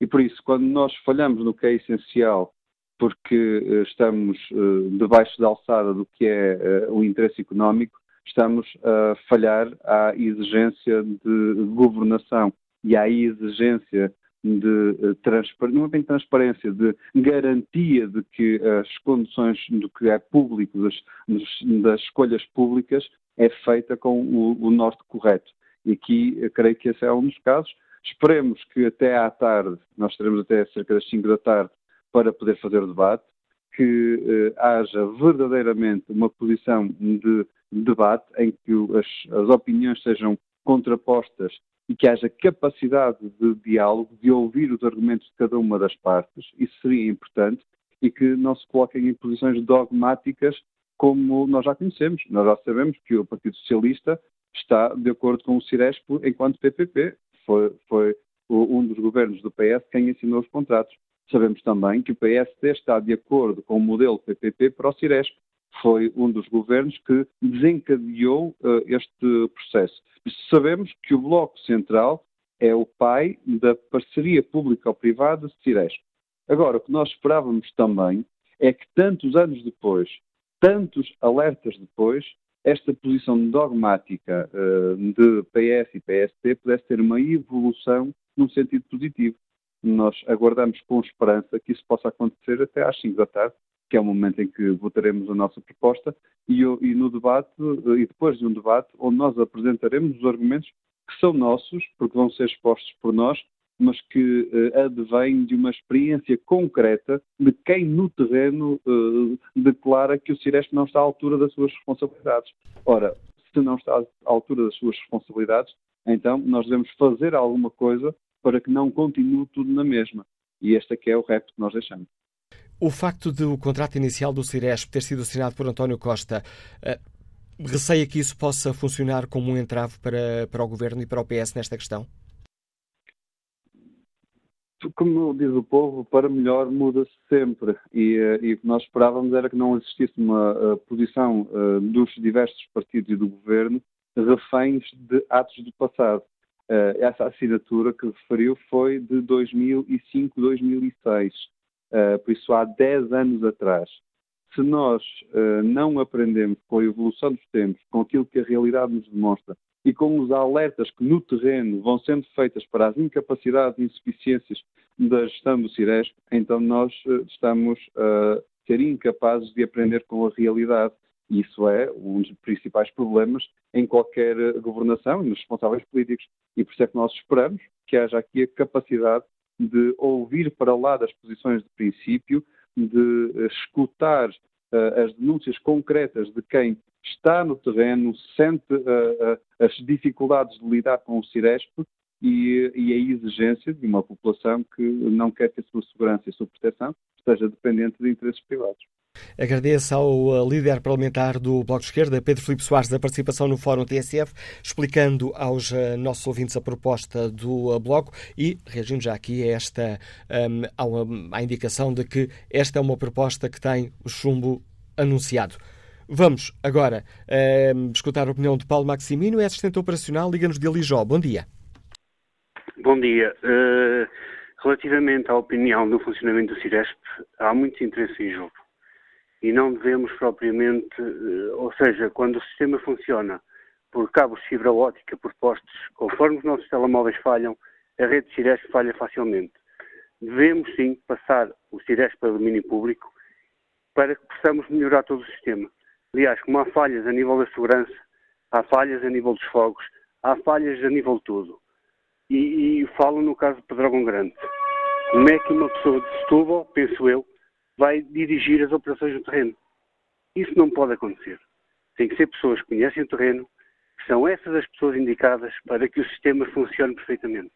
E por isso, quando nós falhamos no que é essencial porque eh, estamos eh, debaixo da alçada do que é eh, o interesse económico, estamos a falhar à exigência de governação e à exigência de transparência, não é bem transparência, de garantia de que as condições do que é público, das, das escolhas públicas, é feita com o, o norte correto. E aqui creio que esse é um dos casos. Esperemos que até à tarde, nós teremos até cerca das 5 da tarde, para poder fazer o debate, que eh, haja verdadeiramente uma posição de debate em que as, as opiniões sejam contrapostas e que haja capacidade de diálogo, de ouvir os argumentos de cada uma das partes, isso seria importante, e que não se coloquem em posições dogmáticas como nós já conhecemos. Nós já sabemos que o Partido Socialista está de acordo com o Ciresp enquanto PPP. Foi, foi um dos governos do PS quem assinou os contratos. Sabemos também que o PSD está de acordo com o modelo PPP para o Ciresp. Foi um dos governos que desencadeou uh, este processo. Sabemos que o Bloco Central é o pai da parceria público-privada Ciresp. Agora, o que nós esperávamos também é que tantos anos depois, tantos alertas depois, esta posição dogmática uh, de PS e PST pudesse ter uma evolução num sentido positivo. Nós aguardamos com esperança que isso possa acontecer até às 5 da tarde, que é o momento em que votaremos a nossa proposta, e, e no debate, e depois de um debate, onde nós apresentaremos os argumentos que são nossos, porque vão ser expostos por nós, mas que uh, advém de uma experiência concreta de quem no terreno uh, declara que o Ciresp não está à altura das suas responsabilidades. Ora, se não está à altura das suas responsabilidades, então nós devemos fazer alguma coisa para que não continue tudo na mesma. E este aqui é o repto que nós deixamos. O facto de o contrato inicial do Ciresp ter sido assinado por António Costa uh, receia que isso possa funcionar como um entrave para, para o Governo e para o PS nesta questão? Como diz o povo, para melhor muda-se sempre. E, uh, e, o que nós esperávamos era que não existisse uma uh, posição dos diversos partidos e do Governo reféns de atos do passado. essa assinatura que referiu foi de 2005, 2006 uh, por isso há 10 anos atrás. Se nós uh, não aprendemos com a evolução dos tempos, com aquilo que a realidade nos demonstra e com os alertas que no terreno vão sendo feitas para as incapacidades e insuficiências da gestão do Ciresp, então nós uh, estamos a ser incapazes de aprender com a realidade. E isso é um dos principais problemas em qualquer governação e nos responsáveis políticos. E por isso é que nós esperamos que haja aqui a capacidade de ouvir para lá das posições de princípio, de eh, escutar uh, as denúncias concretas de quem está no terreno, sente uh, as dificuldades de lidar com o Ciresp e, e, a exigência de uma população que não quer que a sua segurança e a sua proteção esteja dependente de interesses privados. Agradeço ao uh, líder parlamentar do Bloco de Esquerda, Pedro Filipe Soares, a participação no Fórum TSF, explicando aos uh, nossos ouvintes a proposta do uh, Bloco e reagindo já aqui a esta um, à indicação de que esta é uma proposta que tem o chumbo anunciado. Vamos agora um, escutar a opinião de Paulo Maximino, é assistente operacional, liga-nos de Alijó. Bom dia. Bom dia. Uh, relativamente à opinião do funcionamento do Ciresp, há muito interesse em jogo e não devemos propriamente, eh, ou seja, quando o sistema funciona por cabos de fibra óptica, por postes, conforme os nossos telemóveis falham, a rede de falha facilmente. Devemos sim passar o Ciresp para o domínio público para que possamos melhorar todo o sistema. Aliás, como há falhas a nível da segurança, há falhas a nível dos fogos, há falhas a nível de tudo. E, e falo no caso de Pedrógão Grande. Como é que uma pessoa de Setúbal, penso eu, vai dirigir as operações no terreno. Isso não pode acontecer. Tem que ser pessoas que conhecem o terreno, que são essas as pessoas indicadas para que o sistema funcione perfeitamente.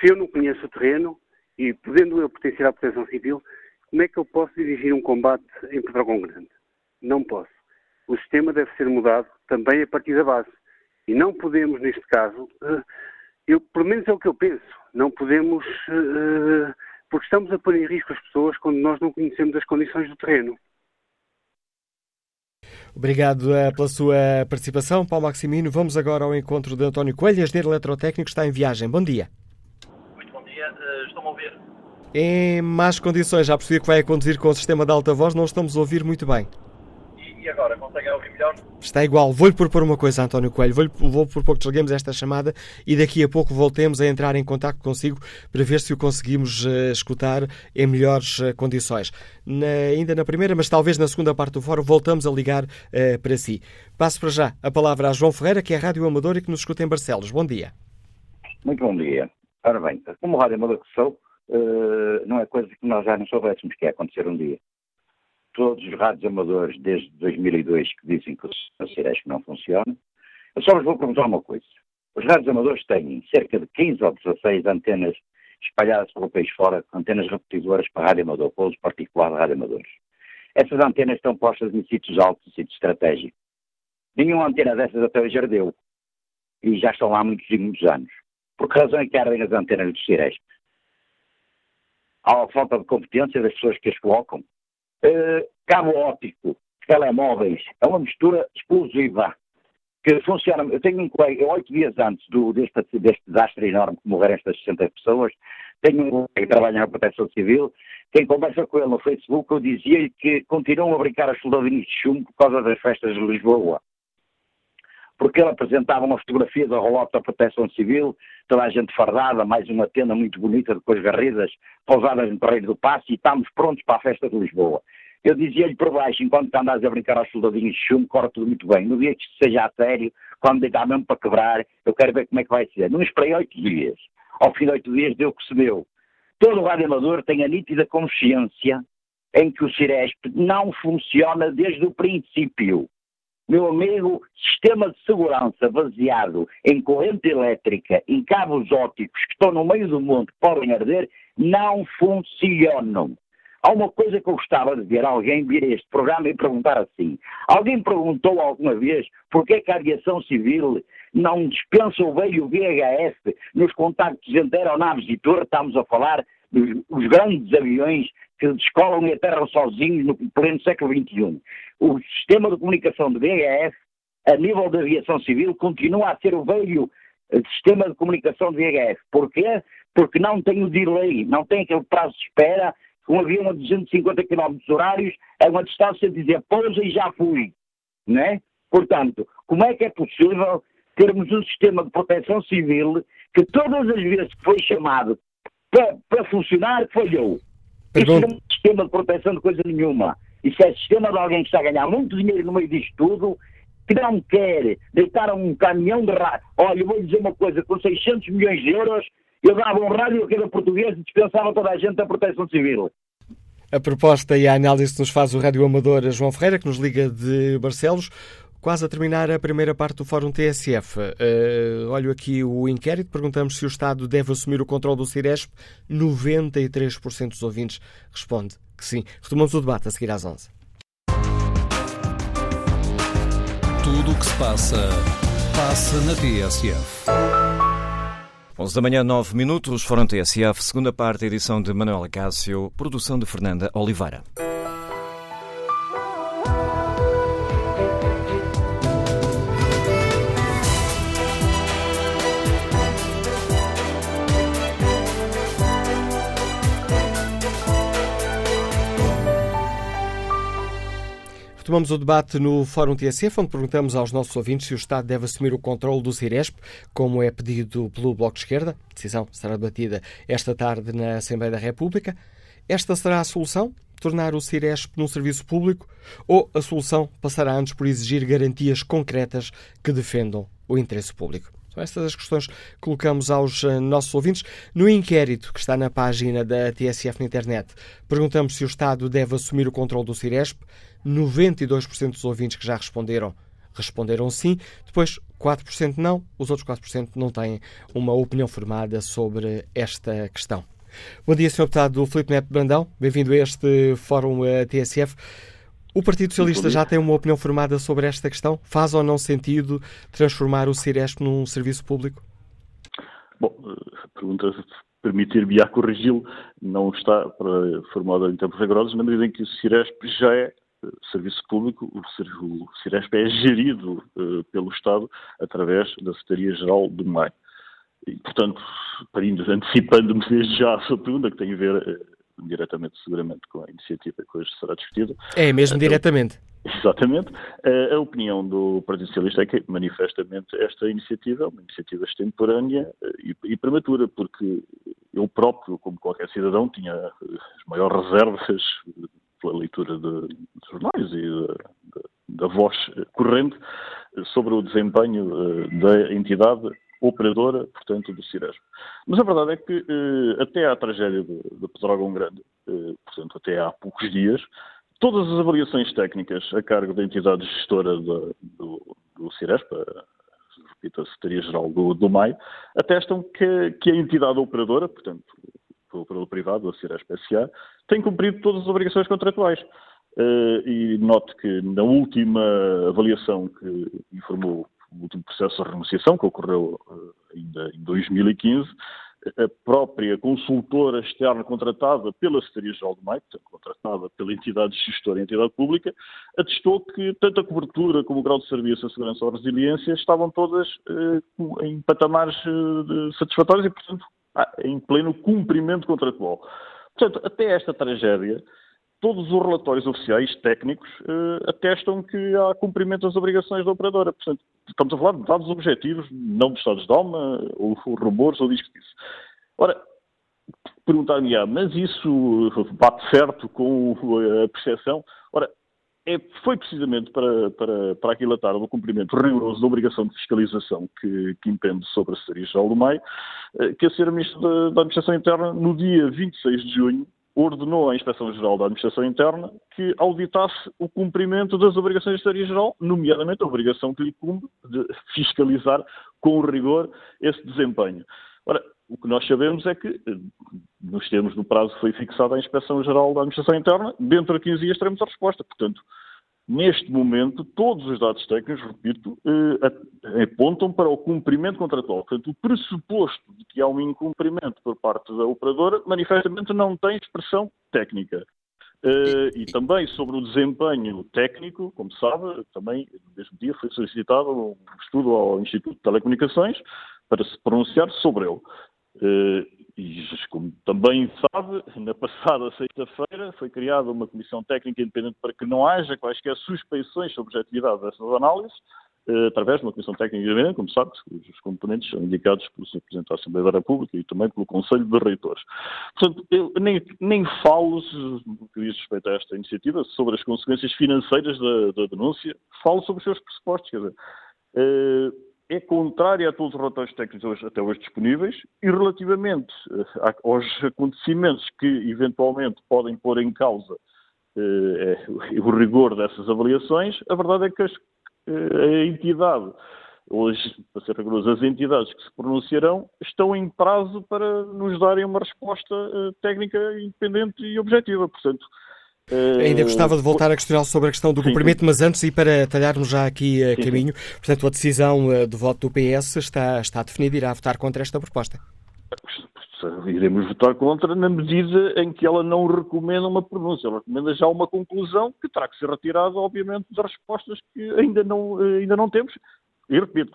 Se eu não conheço o terreno, e podendo eu pertencer à proteção civil, como é que eu posso dirigir um combate em Pedrógão Grande? Não posso. O sistema deve ser mudado também a partir da base. E não podemos, neste caso, eh, eu, pelo menos é o que eu penso, não podemos uh, porque estamos a pôr em risco as pessoas quando nós não conhecemos as condições do terreno. Obrigado eh, pela sua participação, Paulo Maximino. Vamos agora ao encontro de António Coelho, engenheiro eletrotécnico, está em viagem. Bom dia. Muito bom dia, uh, estão-me a ouvir? Em más condições, já percebi que vai a conduzir com o sistema de alta voz, não estamos a ouvir muito bem. E, agora, conseguem ouvir melhor? Está igual. Vou-lhe propor uma coisa, António Coelho. Vou, vou por pouco desligamos esta chamada e daqui a pouco voltemos a entrar em contato consigo para ver se o conseguimos uh, escutar em melhores uh, condições. Na, ainda na primeira, mas talvez na segunda parte do fórum, voltamos a ligar uh, para si. Passo para já a palavra a João Ferreira, que é rádio amador e que nos escuta em Barcelos. Bom dia. Muito bom dia. Ora bem, como rádio amador que sou, não é coisa que nós já não soubéssemos que ia acontecer um dia todos os rádios amadores desde 2002 que dizem que o Ciresp não funciona. Eu só vos vou perguntar uma coisa. Os rádios amadores têm cerca de 15 ou 16 antenas espalhadas pelo país fora, antenas repetidoras para rádio amador, para uso particular de rádio amadores. Essas antenas estão postas em sítios altos, em sítios estratégicos. Nenhuma antena dessas até hoje ardeu. E já estão lá muitos e muitos anos. Por que razão é que ardem as antenas do Ciresp? Há uma falta de competência das pessoas que as colocam? Uh, cabo óptico telemóveis. É uma mistura explosiva que funciona. Eu tenho um colega, oito dias antes do, deste, deste desastre enorme que morreram estas 60 pessoas, tenho um colega que trabalha na Proteção Civil, quem conversa com ele no Facebook, eu dizia-lhe que continuam a brincar as soldadinhos de chumbo por causa das festas de Lisboa. Porque ele apresentava uma fotografia da rolota da Proteção Civil, toda a gente fardada, mais uma tenda muito bonita, depois garridas, pousadas no Terreiro do Passo, e estamos prontos para a festa de Lisboa. Eu dizia-lhe por baixo, enquanto andas a brincar aos soldadinhos de chumbo, corre tudo muito bem. No dia que isto seja a sério, quando deitar mesmo para quebrar, eu quero ver como é que vai ser. Não esperei oito dias. Ao fim de oito dias deu o que se deu. Todo o rádio amador tem a nítida consciência em que o Ciresp não funciona desde o princípio. Meu amigo, sistema de segurança baseado em corrente elétrica, em cabos ópticos que estão no meio do mundo que podem arder, não funcionam. Há uma coisa que eu gostava de ver alguém vir a este programa e perguntar assim. Alguém perguntou alguma vez porquê que a aviação civil não dispensa o veio VHF nos contactos entre aeronaves e torre, estamos a falar dos grandes aviões que descolam e aterram sozinhos no pleno século XXI. O sistema de comunicação de VHF, a nível da aviação civil, continua a ser o velho eh, sistema de comunicação de VHF. Porquê? Porque não tem o delay, não tem aquele prazo de espera um avião a 250 km horários é uma distância de dizer pousa e já fui, né? Portanto, como é que é possível termos um sistema de proteção civil que todas as vezes que foi chamado para, para funcionar, falhou? Isso não é um sistema de proteção de coisa nenhuma. Isso é sistema de alguém que está a ganhar muito dinheiro no meio disto tudo, que não quer deitar um caminhão de rádio. Olha, eu vou dizer uma coisa, com 600 milhões de euros eu dava um rádio que era português e dispensava toda a gente da proteção civil. A proposta e a análise que nos faz o rádio amador João Ferreira, que nos liga de Barcelos. Quase a terminar a primeira parte do Fórum TSF. Uh, olho aqui o inquérito, perguntamos se o Estado deve assumir o controle do Ciresp. 93% dos ouvintes responde que sim. Retomamos o debate a seguir às 11. Tudo o que se passa, passa na TSF. 11 da manhã, 9 minutos, Fórum TSF, segunda parte, edição de Manuela Cássio, produção de Fernanda Oliveira. Retomamos o debate no Fórum TSF, onde perguntamos aos nossos ouvintes se o Estado deve assumir o controle do Ciresp, como é pedido pelo Bloco de Esquerda. A decisão será debatida esta tarde na Assembleia da República. Esta será a solução? Tornar o Ciresp num serviço público? Ou a solução passará antes por exigir garantias concretas que defendam o interesse público? São estas as questões que colocamos aos eh, nossos ouvintes. No inquérito que está na página da TSF na internet, perguntamos se o Estado deve assumir o controle do Ciresp. 92% dos ouvintes que já responderam responderam sim. Depois, 4% não. Os outros 4% não têm uma opinião formada sobre esta questão. Bom dia, Sr. Deputado Filipe Neto Brandão. Bem-vindo a este Fórum eh, TSF. O Partido Socialista já tem uma opinião formada sobre esta questão? Faz ou não sentido transformar o Ciresp num serviço público? Bom, a pergunta permitir-me a corrigi-lo não está formada em tempos rigorosos, na medida em que o Ciresp já é serviço público, o Ciresp é gerido uh, pelo Estado através da Secretaria-Geral do MAI. E, portanto, antecipando-me desde já a sua pergunta, que tem a ver diretamente, seguramente, com a iniciativa que hoje será discutida. É mesmo diretamente? Exatamente. A opinião do Partido Socialista é que, manifestamente, esta iniciativa é uma iniciativa extemporânea e, e prematura, porque eu próprio, como qualquer cidadão, tinha as maiores reservas pela leitura de, de jornais e da voz corrente sobre o desempenho da entidade operadora, portanto, do Ciresp. Mas a verdade é que uh, até à tragédia de Pedrógão Grande, uh, portanto, até há poucos dias, todas as avaliações técnicas a cargo da entidade gestora do, do Ciresp, repito, a Secretaria-Geral do, do MAI, atestam que, que a entidade operadora, portanto, pelo operador privado, a Ciresp SA, tem cumprido todas as obrigações contratuais. Uh, e note que na última avaliação que informou o último processo de renegociação, que ocorreu uh, ainda em 2015, a própria consultora externa contratada pela Secretaria-Geral do MAI, contratada pela entidade gestora e entidade pública, atestou que tanto a cobertura como o grau de serviço, a segurança ou resiliência estavam todas eh, em patamares eh, satisfatórios e, portanto, ah, em pleno cumprimento contratual. Portanto, até esta tragédia, todos os relatórios oficiais técnicos eh, atestam que há cumprimento das obrigações da operadora. Portanto, estamos a falar de dados objetivos, não de estados de alma, ou, ou rumores, ou diz que isso. Ora, perguntar-me, mas isso bate certo com a percepção? Ora, é, foi precisamente para, para, para aquilatar o cumprimento rigoroso da obrigação de fiscalização que, que impende sobre a Secretaria-Geral do MAI eh, que a Sra. Ministra da, da Administração Interna, no dia 26 de junho, ordenou à Inspeção-Geral da Administração Interna que auditasse o cumprimento das obrigações da Secretaria-Geral, nomeadamente a obrigação que lhe cumbe de fiscalizar com rigor esse desempenho. Ora, o que nós sabemos é que, eh, nos termos do prazo que foi fixado à Inspeção-Geral da Administração Interna, dentro de 15 dias teremos a resposta. Portanto, Neste momento, todos os dados técnicos, repito, eh, apontam para o cumprimento contratual. Portanto, o pressuposto de que há um incumprimento por parte da operadora, manifestamente não tem expressão técnica. Eh, e também sobre o desempenho técnico, como sabe, também no mesmo dia foi solicitado um estudo ao Instituto de Telecomunicações para se pronunciar sobre ele. Eh, e, como também sabe, na passada sexta-feira foi criada uma comissão técnica independente para que não haja quaisquer suspeições sobre a objetividade dessas análises, eh, através de uma comissão técnica independente, como sabe, os componentes são indicados pelo Sr. Presidente da Assembleia da República e também pelo Conselho de Reitores. Portanto, eu nem, nem falo, no que diz respeito a esta iniciativa, sobre as consequências financeiras da, da denúncia, falo sobre os seus pressupostos. Quer dizer, uh, é contrária a todos os relatórios técnicos hoje, até hoje disponíveis e relativamente uh, aos acontecimentos que eventualmente podem pôr em causa uh, o rigor dessas avaliações, a verdade é que as, uh, a entidade, hoje, para ser rigoroso, as entidades que se pronunciarão estão em prazo para nos darem uma resposta técnica independente e objetiva. Portanto, Ainda gostava de voltar a questioná-lo sobre a questão do cumprimento, mas antes, e para talharmos já aqui a caminho, portanto, a decisão uh, de voto do PS está, está definida, irá votar contra esta proposta. Iremos votar contra na medida em que ela não recomenda uma pronúncia, ela recomenda já uma conclusão que terá que ser retirada, obviamente, das respostas que ainda não, eh, ainda não temos. E repito,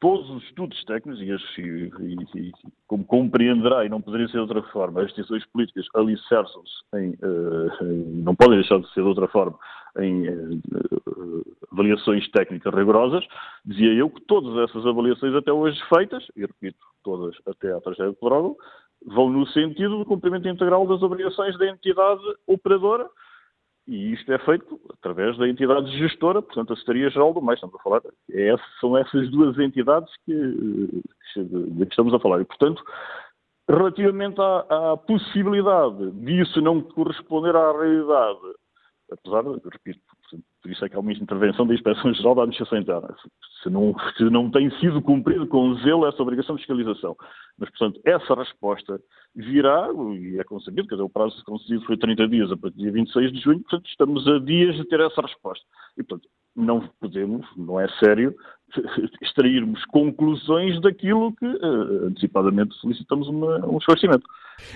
todos os estudos técnicos, e, e, e, como compreenderá, e não poderia ser de outra forma, as decisões políticas alicerçam-se em, uh, em, não podem deixar de ser de outra forma, em uh, avaliações técnicas rigorosas, dizia eu que todas essas avaliações até hoje feitas, e repito, todas até à tragédia de Pedrógão, vão no sentido do cumprimento integral das obrigações da entidade operadora, e isto é feito através da entidade gestora, portanto, a Secretaria-Geral do Mais, estamos a falar. É, são essas duas entidades que, que, estamos a falar. E, portanto, relativamente à, à, possibilidade disso não corresponder à realidade, apesar repito, por isso é que há uma intervenção da Inspeção-Geral da Administração Interna, se não, se não tem sido cumprido com zelo essa obrigação de fiscalização. Mas, portanto, essa resposta virá, e é concebido, quer dizer, o prazo concedido foi 30 dias a partir do dia 26 de junho, portanto, estamos a dias de ter essa resposta. E, portanto, não podemos, não é sério, extrairmos conclusões daquilo que uh, antecipadamente solicitamos uma, um esclarecimento.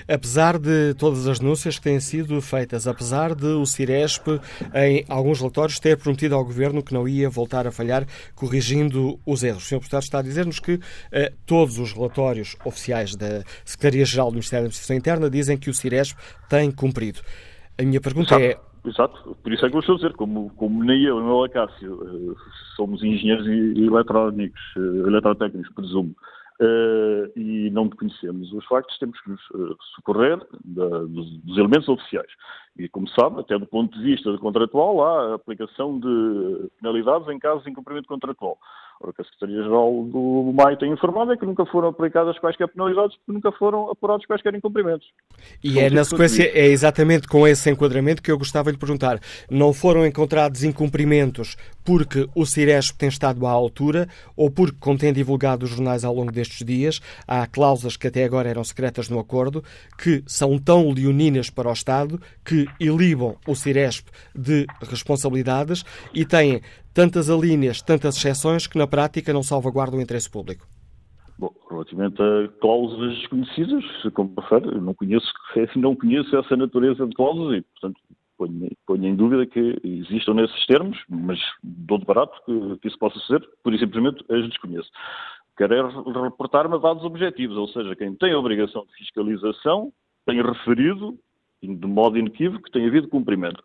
Apesar de todas as denúncias que têm sido feitas, apesar de o Ciresp, em alguns relatórios, ter prometido ao Governo que não ia voltar a falhar, corrigindo os erros. O Sr. Deputado está a dizer-nos que uh, todos os relatórios oficiais da Secretaria-Geral do Ministério da Administração Interna dizem que o Ciresp tem cumprido. A minha pergunta Sabe. é Exato, por isso é que eu estou a dizer, como, como nem eu, nem o Acácio, uh, somos engenheiros eletrónicos, uh, eletrotécnicos, presumo, uh, e não conhecemos os factos, temos que nos socorrer dos, elementos oficiais. E, como sabe, até do ponto de vista contratual, há a aplicação de penalidades em casos de incumprimento contratual. Ora, que a Secretaria-Geral do MAI tem informado é que nunca foram aplicadas quaisquer penalidades porque nunca foram apurados quaisquer incumprimentos. E é na sequência, é exatamente com esse enquadramento que eu gostava de lhe perguntar. Não foram encontrados incumprimentos porque o Ciresp tem estado à altura ou porque, como têm divulgado os jornais ao longo destes dias, há cláusulas que até agora eram secretas no acordo que são tão leoninas para o Estado que ilibam o Ciresp de responsabilidades e têm tantas alíneas, tantas exceções que na prática não salvaguardam o interesse público. Bom, relativamente a cláusulas desconhecidas, como refere, não conheço, não conheço essa natureza de cláusulas e, portanto, ponho, ponho, em dúvida que existam nesses termos, mas dou de barato que, que isso possa ser, por simplesmente as desconheço. Quero é reportar-me a dados objetivos, ou seja, quem tem a obrigação de fiscalização tem referido de modo inequívoco tem havido cumprimento.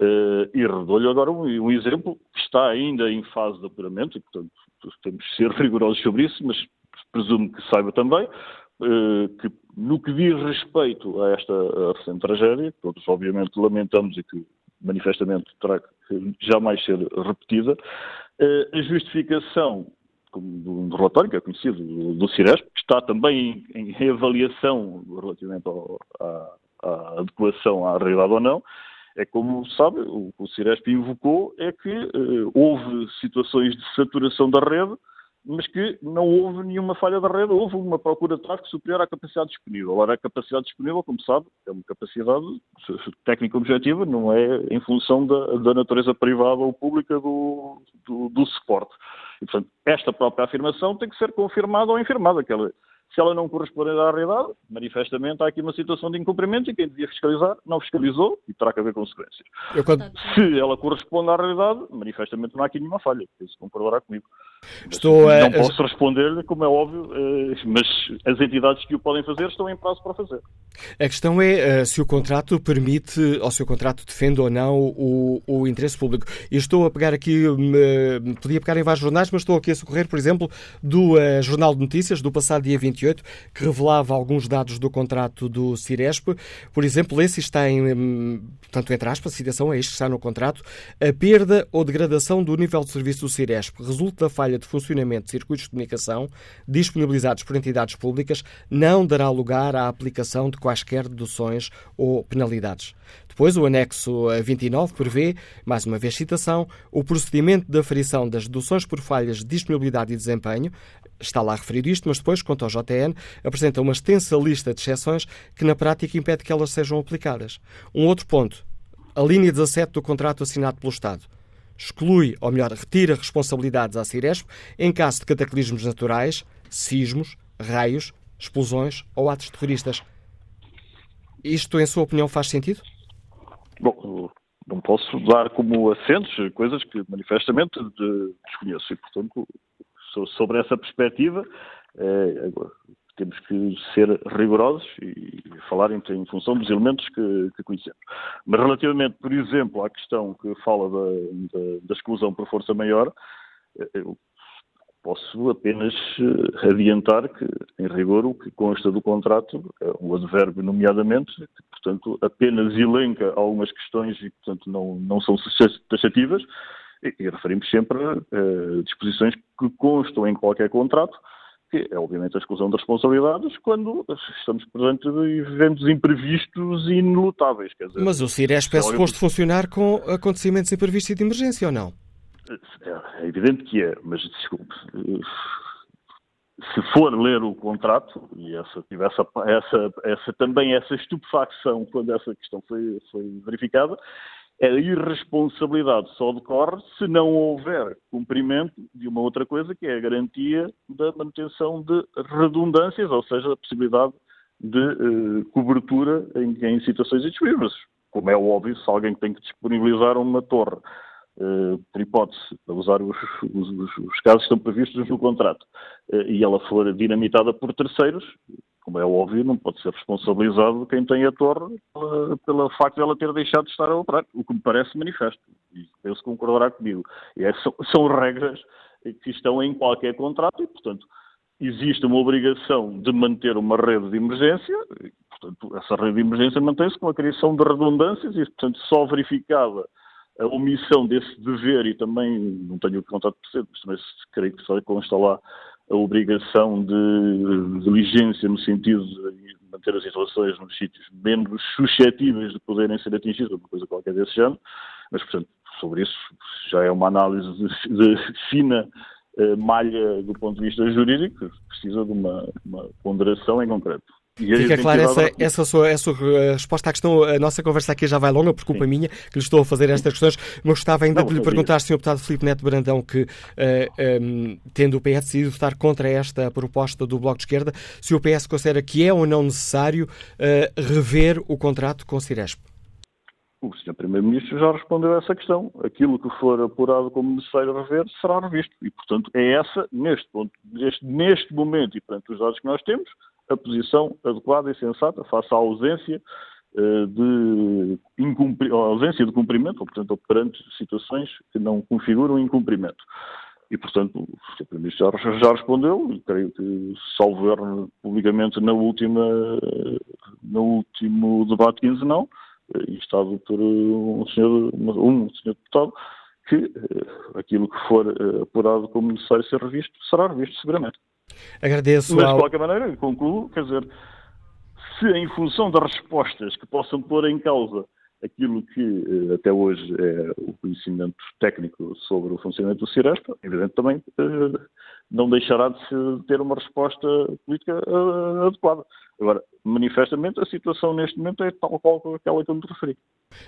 Uh, e redou-lhe agora um, um, exemplo que está ainda em fase de apuramento, e portanto temos que ser rigorosos sobre isso, mas presumo que saiba também, uh, que no que diz respeito a esta recente tragédia, que todos obviamente lamentamos e que manifestamente terá que jamais ser repetida, uh, a justificação do relatório, que é conhecido, do, do Ciresp, que está também em, em avaliação relativamente ao, à, à, adequação à realidade ou não, é como sabe, o que o Ciresp invocou é que uh, houve situações de saturação da rede, mas que não houve nenhuma falha da rede, houve uma procura de tráfego superior à capacidade disponível. Ora, a capacidade disponível, como sabe, é uma capacidade técnica objetiva, não é em função da, da natureza privada ou pública do, do, do suporte. E, portanto, esta própria afirmação tem que ser confirmada ou infirmada. Aquela, se ela não corresponde à realidade, manifestamente há aqui uma situação de incumprimento e quem devia fiscalizar não fiscalizou e terá que haver consequências. Quando... Se ela corresponde à realidade, manifestamente não há aqui nenhuma falha. Isso concordará comigo. Estou a... Não posso responder-lhe, como é óbvio, eh, mas as entidades que o podem fazer estão em prazo para fazer. A questão é uh, se o contrato permite, ou se o contrato defende ou não o, o interesse público. E estou a pegar aqui, uh, podia pegar em vários jornais, mas estou aqui a socorrer, por exemplo, do uh, Jornal de Notícias, do passado dia 28, que revelava alguns dados do contrato do Ciresp. Por exemplo, esse está em, portanto, entre aspas, citação é este que está no contrato, a perda ou degradação do nível de serviço do Ciresp resulta da falha de funcionamento de circuitos de comunicação disponibilizados por entidades públicas não dará lugar à aplicação de quaisquer deduções ou penalidades. Depois, o anexo 29 prevê, mais uma vez citação, o procedimento de aferição das deduções por falhas de disponibilidade e desempenho, está lá referido isto, mas depois, quanto ao JN, apresenta uma extensa lista de exceções que na prática impede que elas sejam aplicadas. Um outro ponto, a linha 17 do contrato assinado pelo Estado exclui, ou melhor, retira responsabilidades à Ciresp em caso de cataclismos naturais, sismos, raios, explosões ou atos terroristas. Isto, em sua opinião, faz sentido? Bom, não posso dar como assentos coisas que manifestamente desconheço e, portanto, sobre essa perspectiva, é, temos que ser rigorosos e falar em, em função dos elementos que, que, conhecemos. Mas relativamente, por exemplo, à questão que fala da, da, da exclusão por força maior, eh, eu posso apenas eh, adiantar que, em rigor, o que consta do contrato, é o advérbio nomeadamente, que, portanto, apenas elenca algumas questões e, portanto, não, não são taxativas, e, e referimos sempre a uh, disposições que constam em qualquer contrato, que é obviamente a exclusão de responsabilidades quando estamos perante eventos imprevistos e inelutáveis. Dizer, Mas o CIRESP é suposto funcionar com acontecimentos imprevistos e de emergência ou não? É, é evidente que é, mas desculpe. Se for ler o contrato, e essa, tive essa, essa, essa, também essa estupefacção quando essa questão foi, foi verificada, a irresponsabilidade só decorre se não houver cumprimento de uma outra coisa, que é a garantia da manutenção de redundâncias, ou seja, a possibilidade de uh, cobertura em, em situações indisponíveis. Como é óbvio, se alguém tem que disponibilizar uma torre, uh, por hipótese, a usar os, os, os, casos que estão previstos no contrato, uh, e ela for dinamitada por terceiros, como é óbvio, não pode ser responsabilizado quem tem a torre pela, pelo facto de ela ter deixado de estar a operar, o que me parece manifesto. E penso que concordará comigo. É, são, são regras que estão em qualquer contrato e, portanto, existe uma obrigação de manter uma rede de emergência, e, portanto, essa rede de emergência mantém-se com a criação de redundâncias e, portanto, só verificada a omissão desse dever e também, não tenho o contrato presente, mas também creio que só consta lá a obrigação de diligência no sentido de manter as instalações nos sítios menos suscetíveis de poderem ser atingidas, uma coisa qualquer desse género, mas, portanto, sobre isso já é uma análise de, de fina uh, malha do ponto de vista jurídico, precisa de uma, uma, ponderação em concreto. Fica clara essa, essa, sua, essa sua resposta à questão. A nossa conversa aqui já vai longa, por culpa Sim. minha, que lhe estou a fazer estas questões, mas gostava ainda não, de lhe perguntar, Sr. Deputado Filipe Neto Brandão, que, uh, eh, um, ehm, tendo o PS decidido votar contra esta proposta do Bloco de Esquerda, se o PS considera que é ou não necessário uh, rever o contrato com o Ciresp. O Sr. Primeiro-Ministro já respondeu a essa questão. Aquilo que for apurado como necessário rever será revisto. E, portanto, é essa, neste, ponto, neste, neste momento e perante os dados que nós temos, a posição adequada e sensata face à ausência uh, de ausência de cumprimento, ou, portanto, perante situações que não configuram incumprimento. E, portanto, o Sr. Primeiro-Ministro já, já, respondeu, e creio que, salvo publicamente na última, no último debate quinzenal, instado por um senhor, um senhor deputado, que uh, aquilo que for apurado como necessário ser revisto, será revisto seguramente. Agradeço Mas, ao... de qualquer maneira, concluo, quer dizer, se em função das respostas que possam pôr em causa aquilo que uh, até hoje é o conhecimento técnico sobre o funcionamento do Cirespa, evidente também não deixará de ter uma resposta política adequada. Agora, manifestamente, a situação neste momento é tal qual aquela que eu me referi.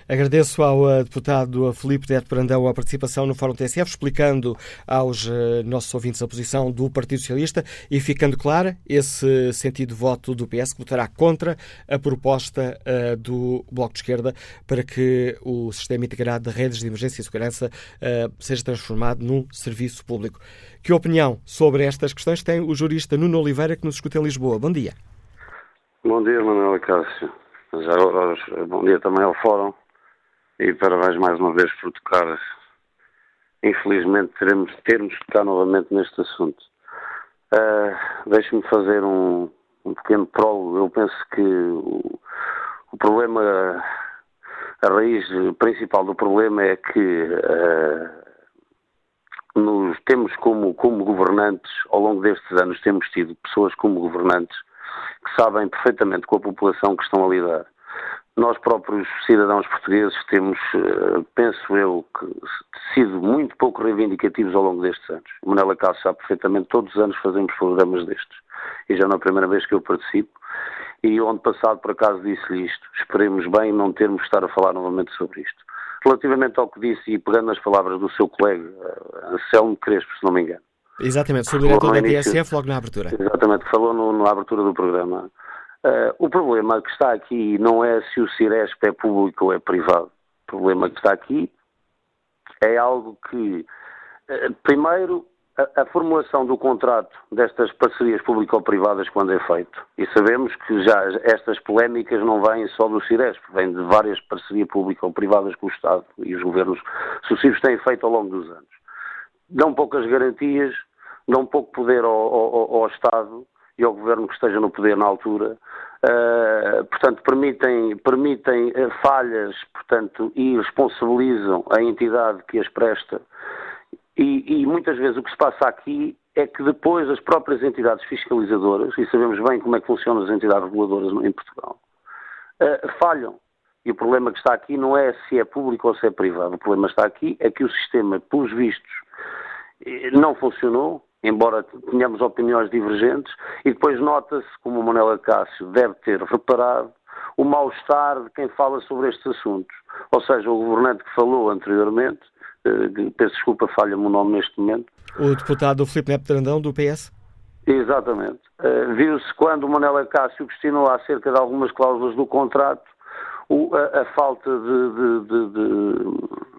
Agradeço ao uh, deputado Felipe Neto Brandão a participação no Fórum TSF, explicando aos uh, nossos ouvintes a posição do Partido Socialista e ficando clara esse sentido de voto do PS que votará contra a proposta uh, do Bloco de Esquerda para que o sistema integrado de redes de emergência e segurança seja transformado num serviço público. Que opinião sobre estas questões tem o jurista Nuno Oliveira que nos escuta em Lisboa? Bom dia. Bom dia, Manuela Cássio. Já agora, bom dia também ao Fórum e parabéns mais uma vez por tocar. Infelizmente teremos, que tocar novamente neste assunto. Uh, Deixe-me fazer um, um pequeno prólogo. Eu penso que o, o, problema, a raiz principal do problema é que uh, nos temos como, como governantes, ao longo destes anos, temos tido pessoas como governantes que sabem perfeitamente com a população que estão a lidar. Nós próprios cidadãos portugueses temos, eh, penso eu, que sido muito pouco reivindicativos ao longo destes anos. O Manela Cássio sabe perfeitamente, todos os anos fazemos programas destes. E já não é a primeira vez que eu participo. E onde passado, por acaso, disse-lhe isto. Esperemos bem não termos de estar a falar novamente sobre isto. Relativamente ao que disse, e pegando nas palavras do seu colega eh, Anselmo Crespo, se não me engano, Exatamente, sou diretor da TSF logo na abertura. Exatamente, falou no, na abertura do programa. Uh, o problema que está aqui não é se o Ciresp é público ou é privado. O problema que está aqui é algo que, uh, primeiro, a, a, formulação do contrato destas parcerias público-privadas quando é feito, e sabemos que já estas polémicas não vêm só do Ciresp, vêm de várias parcerias público-privadas que o Estado e os governos sucessivos têm feito ao longo dos anos. Dão poucas garantias, dão pouco poder ao, ao, ao, Estado e ao Governo que esteja no poder na altura. Uh, portanto, permitem, permitem uh, falhas portanto, e responsabilizam a entidade que as presta. E, e, muitas vezes o que se passa aqui é que depois as próprias entidades fiscalizadoras, e sabemos bem como é que funcionam as entidades reguladoras em Portugal, uh, falham. E o problema que está aqui não é se é público ou se é privado. O problema está aqui é que o sistema, pelos vistos, não funcionou, embora tenhamos opiniões divergentes, e depois nota-se, como o Manuel Acácio deve ter reparado, o mal-estar de quem fala sobre estes assuntos. Ou seja, o governante que falou anteriormente, eh, peço desculpa, falha-me o nome neste momento. O deputado Filipe Neto Trandão, do PS? Exatamente. Uh, Viu-se quando o Manuel Acácio questionou acerca de algumas cláusulas do contrato o, a, a, falta de, de, de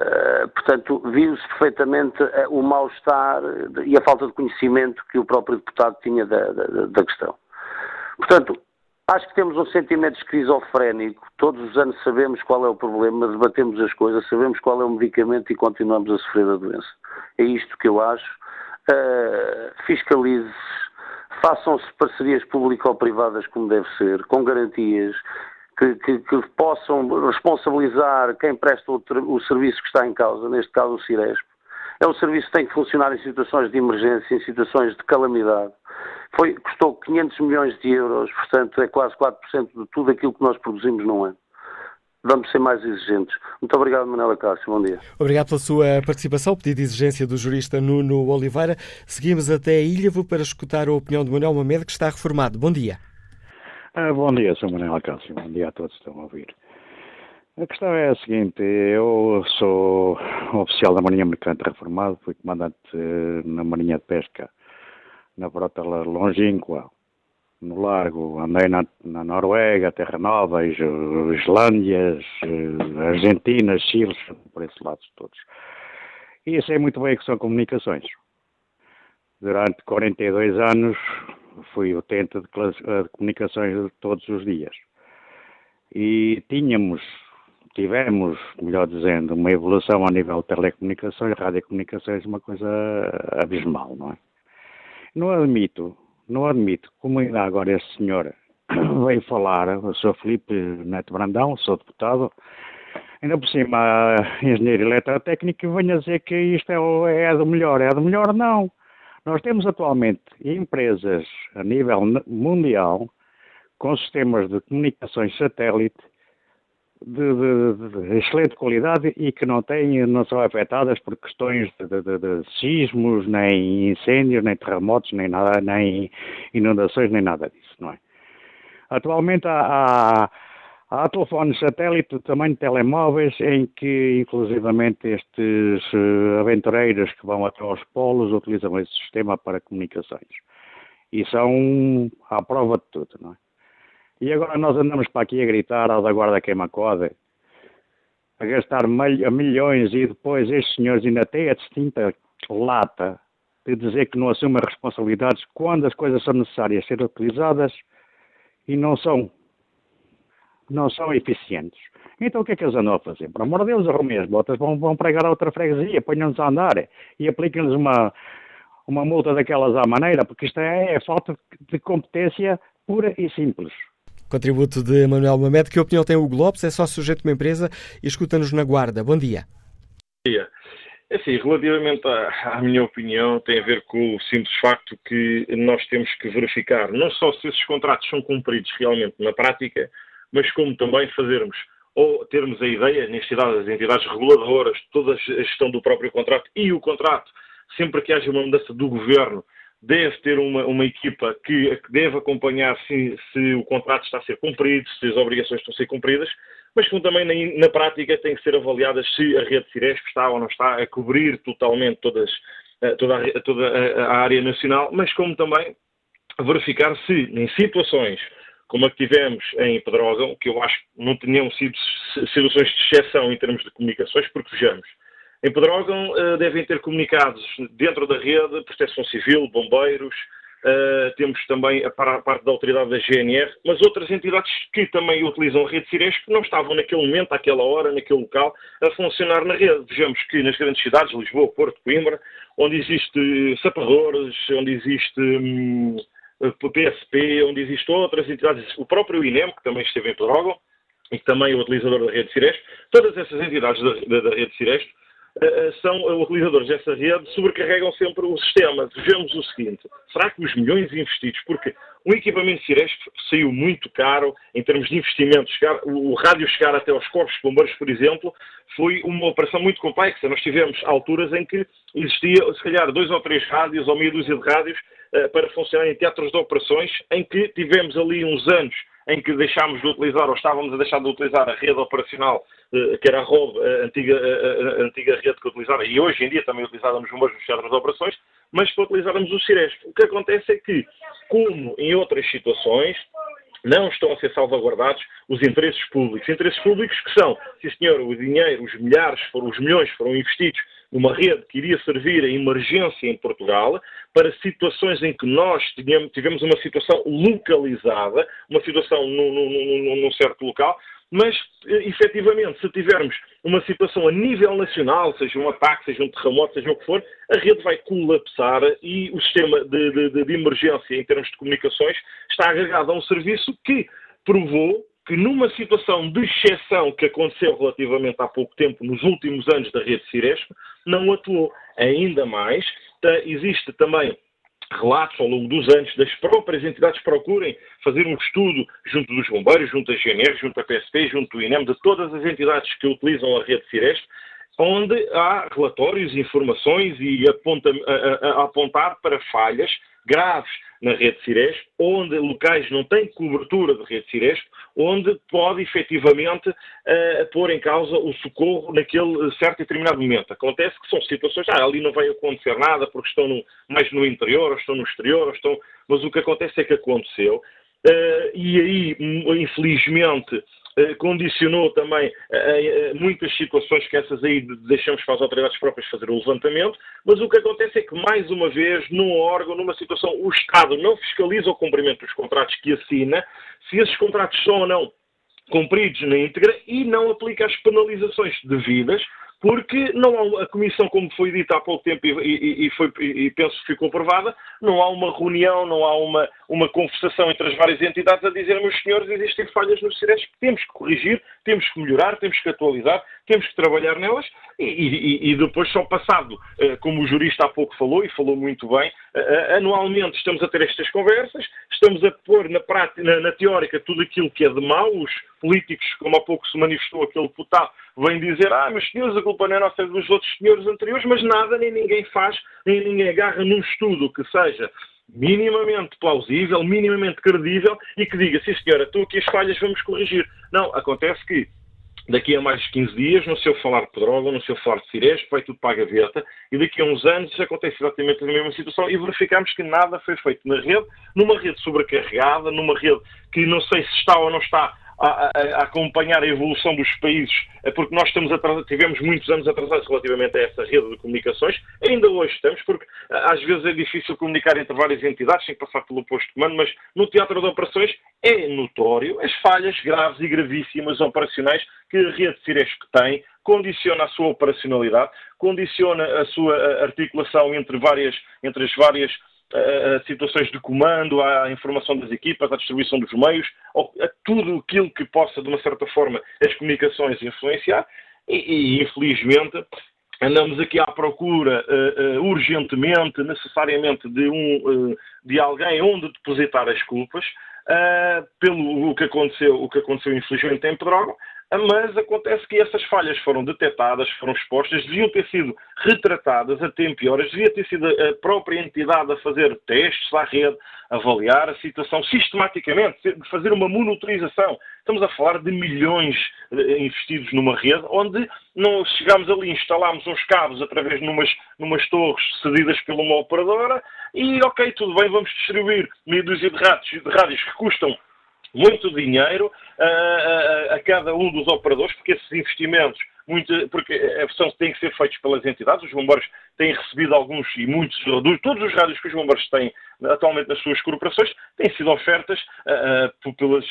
eh, portanto, viu-se perfeitamente uh, o mal-estar e a falta de conhecimento que o próprio deputado tinha da, da, da, questão. Portanto, acho que temos um sentimento esquizofrénico. Todos os anos sabemos qual é o problema, debatemos as coisas, sabemos qual é o medicamento e continuamos a sofrer da doença. É isto que eu acho. Uh, Fiscalize-se, façam-se parcerias público-privadas como deve ser, com garantias, que, que, que, possam responsabilizar quem presta o, o, serviço que está em causa, neste caso o Ciresp. É um serviço que tem que funcionar em situações de emergência, em situações de calamidade. Foi, custou 500 milhões de euros, portanto é quase 4% de tudo aquilo que nós produzimos num ano. Vamos ser mais exigentes. Muito obrigado, Manela Cássio. Bom dia. Obrigado pela sua participação. Pedido de exigência do jurista Nuno Oliveira. Seguimos até Ilhavo para escutar a opinião de Manuel Mamed, que está reformado. Bom dia. Ah, bom dia, Sr. Manuel Acácio. Bom dia a todos que estão a ouvir. A questão é a seguinte: eu sou oficial da Marinha Mercante Reformado, fui comandante eh, na Marinha de Pesca, na Frota Longínqua, no Largo, andei na, na Noruega, Terra Nova, Islândia, eh, Argentina, Chile, por esses lados todos. E sei muito bem que são comunicações. Durante 42 anos fui utente de, de comunicações todos os dias. E tínhamos, tivemos, melhor dizendo, uma evolução a nível de telecomunicações, radiocomunicações, uma coisa abismal, não é? Não admito, não admito, como ainda agora esse senhor veio falar, o Sr. Felipe Neto Brandão, sou deputado, ainda por cima engenheiro eletrotécnico, e venha dizer que isto é, é do melhor. É do melhor, não. Nós temos atualmente empresas a nível mundial com sistemas de comunicações satélite de, de, de, excelente qualidade e que não têm, não são afetadas por questões de, sismos, nem incêndios, nem terremotos, nem nada, nem inundações, nem nada disso, não é? Atualmente há, há Há telefones satélite de telemóveis em que, inclusivamente, estes uh, aventureiros que vão até aos polos utilizam esse sistema para comunicações. E são à prova de tudo, não é? E agora nós andamos para aqui a gritar ao da guarda queima-code, a gastar milhões e depois estes senhores ainda têm a distinta lata de dizer que não assumem responsabilidades quando as coisas são necessárias ser utilizadas e não são não são eficientes. Então o que é que eles andam a fazer? Por amor de Deus, arrumem as botas, vão, vão pregar a outra freguesia, ponham-nos a andar e apliquem-lhes uma, uma multa daquelas à maneira, porque isto é, é falta de competência pura e simples. Contributo de Manuel Mamed. Que opinião tem o Globes? É só sujeito de uma empresa e escuta-nos na guarda. Bom dia. Bom dia. É assim, relativamente à, à, minha opinião, tem a ver com o simples facto que nós temos que verificar não só se esses contratos são cumpridos realmente na prática, mas como também fazermos ou termos a ideia, necessidade das entidades reguladoras, toda a gestão do próprio contrato e o contrato, sempre que haja uma mudança do governo, deve ter uma, uma equipa que, que deve acompanhar se, se, o contrato está a ser cumprido, se as obrigações estão a ser cumpridas, mas como também na, na prática tem que ser avaliadas se a rede Ciresp está ou não está a cobrir totalmente todas, eh, toda, a, toda a área nacional, mas como também verificar se em situações como a que tivemos em Pedrógão, que eu acho que não tinham sido situações de exceção em termos de comunicações, porque vejamos, em Pedrógão uh, devem ter comunicados dentro da rede Proteção Civil, bombeiros, uh, temos também a parte da autoridade da GNR, mas outras entidades que também utilizam a rede Ciresp não estavam naquele momento, àquela hora, naquele local, a funcionar na rede. Vejamos que nas grandes cidades, Lisboa, Porto, Coimbra, onde existe sapadores, onde existe... Hum, PSP, onde existem outras entidades, o próprio INEM, que também esteve em Pedrógão, e também é o utilizador da rede Ciresp, todas essas entidades da, da, da rede Ciresp uh, são utilizadores dessa rede, sobrecarregam sempre o sistema. Vejamos o seguinte, será que os milhões investidos, porque um equipamento Ciresp saiu muito caro em termos de investimento, chegar, o, o rádio chegar até aos corpos de bombeiros, por exemplo, foi uma operação muito complexa. Nós tivemos alturas em que existia, se calhar, dois ou três rádios ou meia dúzia de rádios para funcionar em teatros de operações, em que tivemos ali uns anos em que deixámos de utilizar ou estávamos a deixar de utilizar a rede operacional, uh, que era a a antiga, a, antiga rede que utilizava, e hoje em dia também utilizávamos os mesmos teatros de operações, mas que utilizávamos o Ciresp. O que acontece é que, como em outras situações, não estão a ser salvaguardados os interesses públicos. Interesses públicos que são, sim senhor, o dinheiro, os milhares, foram, os milhões foram investidos numa rede que iria servir a emergência em Portugal para situações em que nós tivemos uma situação localizada, uma situação num, num, num certo local, mas efetivamente, se tivermos uma situação a nível nacional, seja um ataque, seja um terremoto, seja o que for, a rede vai colapsar e o sistema de, de, de emergência em termos de comunicações está agregado a um serviço que provou que numa situação de exceção que aconteceu relativamente há pouco tempo, nos últimos anos da rede Ciresp, não atuou. Ainda mais, existe também relatos ao longo dos anos das próprias entidades procurem fazer um estudo junto dos bombeiros, junto da GNR, junto da PSP, junto do INEM, de todas as entidades que utilizam a rede Ciresp, onde há relatórios, informações e aponta, a, a, a apontar para falhas graves na rede Ciresp, onde locais não têm cobertura de rede Ciresp, onde pode efetivamente uh, pôr em causa o socorro naquele certo e determinado momento. Acontece que são situações, ah, ali não vai acontecer nada porque estão no, mais no interior, ou estão no exterior, ou estão... mas o que acontece é que aconteceu. Uh, e aí, infelizmente, condicionou também eh, eh, muitas situações que essas aí deixamos para as autoridades próprias fazer o levantamento, mas o que acontece é que, mais uma vez, num órgão, numa situação, o Estado não fiscaliza o cumprimento dos contratos que assina, se esses contratos são ou não cumpridos na íntegra e não aplica as penalizações devidas porque não há a comissão, como foi dito há pouco tempo e, e, e, foi, e penso que ficou provada, não há uma reunião, não há uma, uma conversação entre as várias entidades a dizer, meus senhores, existem falhas nos CIRES que temos que corrigir, temos que melhorar, temos que atualizar, temos que trabalhar nelas e, depois só passado, eh, como o jurista há pouco falou e falou muito bem, eh, eh, anualmente estamos a ter estas conversas, estamos a pôr na, prática, na, na teórica tudo aquilo que é de mau, os políticos, como há pouco se manifestou aquele deputado, vêm dizer, ah, meus senhores, a culpa não é nossa, é dos outros senhores anteriores, mas nada, nem ninguém faz, nem ninguém agarra num estudo que seja minimamente plausível, minimamente credível e que diga, sim senhora, estou aqui as falhas, vamos corrigir. Não, acontece que daqui a mais de 15 dias, não se eu falar de pedrógão, não se eu falar de Cires, vai tudo para a gaveta, e daqui a uns anos acontece exatamente a mesma situação e verificamos que nada foi feito na rede, numa rede sobrecarregada, numa rede que não sei se está ou não está a, a, acompanhar a evolução dos países, é porque nós estamos tivemos muitos anos atrasados relativamente a essa rede de comunicações, ainda hoje estamos, porque às vezes é difícil comunicar entre várias entidades sem passar pelo posto de comando, mas no teatro de operações é notório as falhas graves e gravíssimas operacionais que a rede Ciresp tem, condiciona a sua operacionalidade, condiciona a sua articulação entre, várias, entre as várias a situações de comando, à informação das equipas, à distribuição dos meios, a tudo aquilo que possa, de uma certa forma, as comunicações influenciar. E, e infelizmente, andamos aqui à procura uh, uh, urgentemente, necessariamente, de, um, uh, de alguém onde depositar as culpas, pelo o que aconteceu, o que aconteceu infelizmente em Pedrógão, mas acontece que essas falhas foram detectadas, foram expostas, deviam ter sido retratadas a tempo e horas, devia ter sido a própria entidade a fazer testes à rede, avaliar a situação sistematicamente, fazer uma monitorização. Estamos a falar de milhões eh, investidos numa rede, onde não chegámos ali, instalámos uns cabos através de numas, numas torres cedidas por uma operadora e, ok, tudo bem, vamos distribuir meia dúzia de rádios, de rádios que custam muito dinheiro a, a, a, cada um dos operadores, porque esses investimentos, muito, porque são, têm que ser feitos pelas entidades, os bombeiros têm recebido alguns e muitos, todos os rádios que os bombeiros têm atualmente nas suas corporações, têm sido ofertas uh, pelas,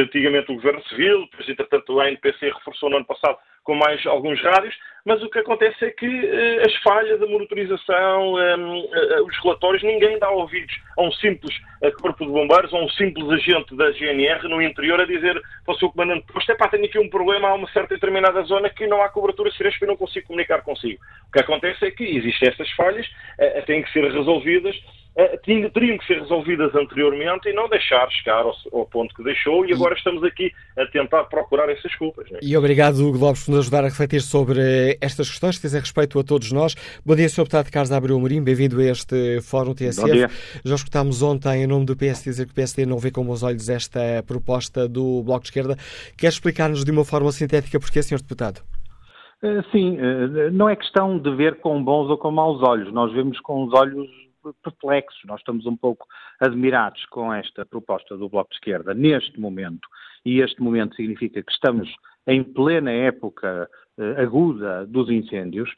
antigamente o Governo Civil, depois entretanto a NPC reforçou no ano passado com mais alguns rádios, mas o que acontece é que uh, as falhas, a monitorização, um, uh, os relatórios, ninguém dá ouvidos a um simples uh, corpo de bombeiros, a um simples agente da GNR no interior a dizer para o seu comandante de posto, é pá, tenho aqui um problema, há uma certa determinada zona que não há cobertura ciresp e não consigo comunicar consigo. O que acontece é que existem essas falhas, têm que ser resolvidas eh, teriam que ser resolvidas anteriormente e não deixar chegar ao, ao, ponto que deixou e agora estamos aqui a tentar procurar essas culpas. É? E obrigado, Hugo Lopes, por nos ajudar a refletir sobre estas questões que dizem respeito a todos nós. Bom dia, Sr. Deputado Carlos Abreu Amorim, bem-vindo a este Fórum TSF. Já escutámos ontem, em nome do PS, dizer que o PSD não vê com bons olhos esta proposta do Bloco de Esquerda. Quer explicar-nos de uma forma sintética porquê, Sr. Deputado? Eh, sim, eh, não é questão de ver com bons ou com maus olhos. Nós vemos com os olhos perplexos. Nós estamos um pouco admirados com esta proposta do Bloco de Esquerda neste momento, e este momento significa que estamos em plena época uh, aguda dos incêndios,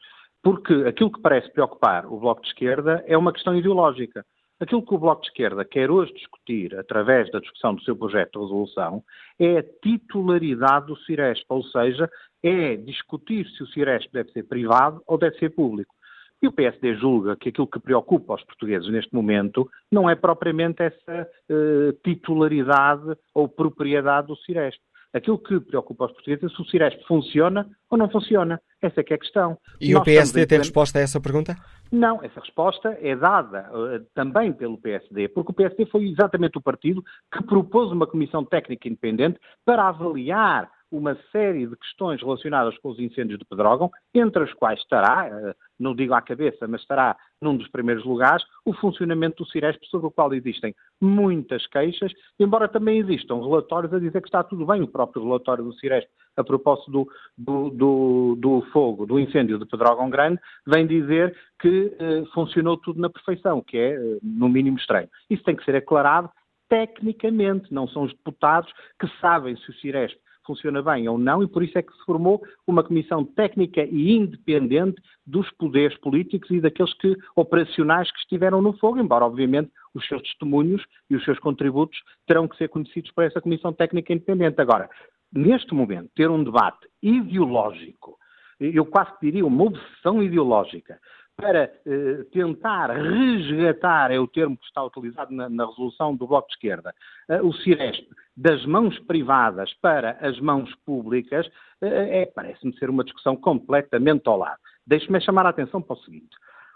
porque aquilo que parece preocupar o Bloco de Esquerda é uma questão ideológica. Aquilo que o Bloco de Esquerda quer hoje discutir, através da discussão do seu projeto de resolução, é a titularidade do Ciresp, ou seja, é discutir se o Ciresp deve ser privado ou deve ser público. E o PSD julga que aquilo que preocupa os portugueses neste momento não é propriamente essa uh, titularidade ou propriedade do Ciresp. Aquilo que preocupa os portugueses é se o Ciresp funciona ou não funciona. Essa é que é a questão. E Nós o PSD tem resposta a essa pergunta? Não, essa resposta é dada uh, também pelo PSD, porque o PSD foi exatamente o partido que propôs uma comissão técnica independente para avaliar uma série de questões relacionadas com os incêndios de Pedrógão, entre as quais estará, eh, não digo à cabeça, mas estará num dos primeiros lugares, o funcionamento do Ciresp, sobre o qual existem muitas queixas, embora também existam relatórios a dizer que está tudo bem. O próprio relatório do Ciresp, a propósito do, do, do, do fogo, do incêndio de Pedrógão Grande, vem dizer que eh, funcionou tudo na perfeição, que é, eh, no mínimo, estranho. Isso tem que ser aclarado tecnicamente, não são os deputados que sabem se o Ciresp funciona bem ou não, e por isso é que se formou uma comissão técnica e independente dos poderes políticos e daqueles que, operacionais que estiveram no fogo, embora, obviamente, os seus testemunhos e os seus contributos terão que ser conhecidos por essa comissão técnica independente. Agora, neste momento, ter um debate ideológico, eu quase diria uma obsessão ideológica, para eh, tentar resgatar, é o termo que está utilizado na, na resolução do Bloco de Esquerda, eh, o Ciresp das mãos privadas para as mãos públicas, eh, é, parece-me ser uma discussão completamente ao lado. Deixe-me chamar a atenção para o seguinte.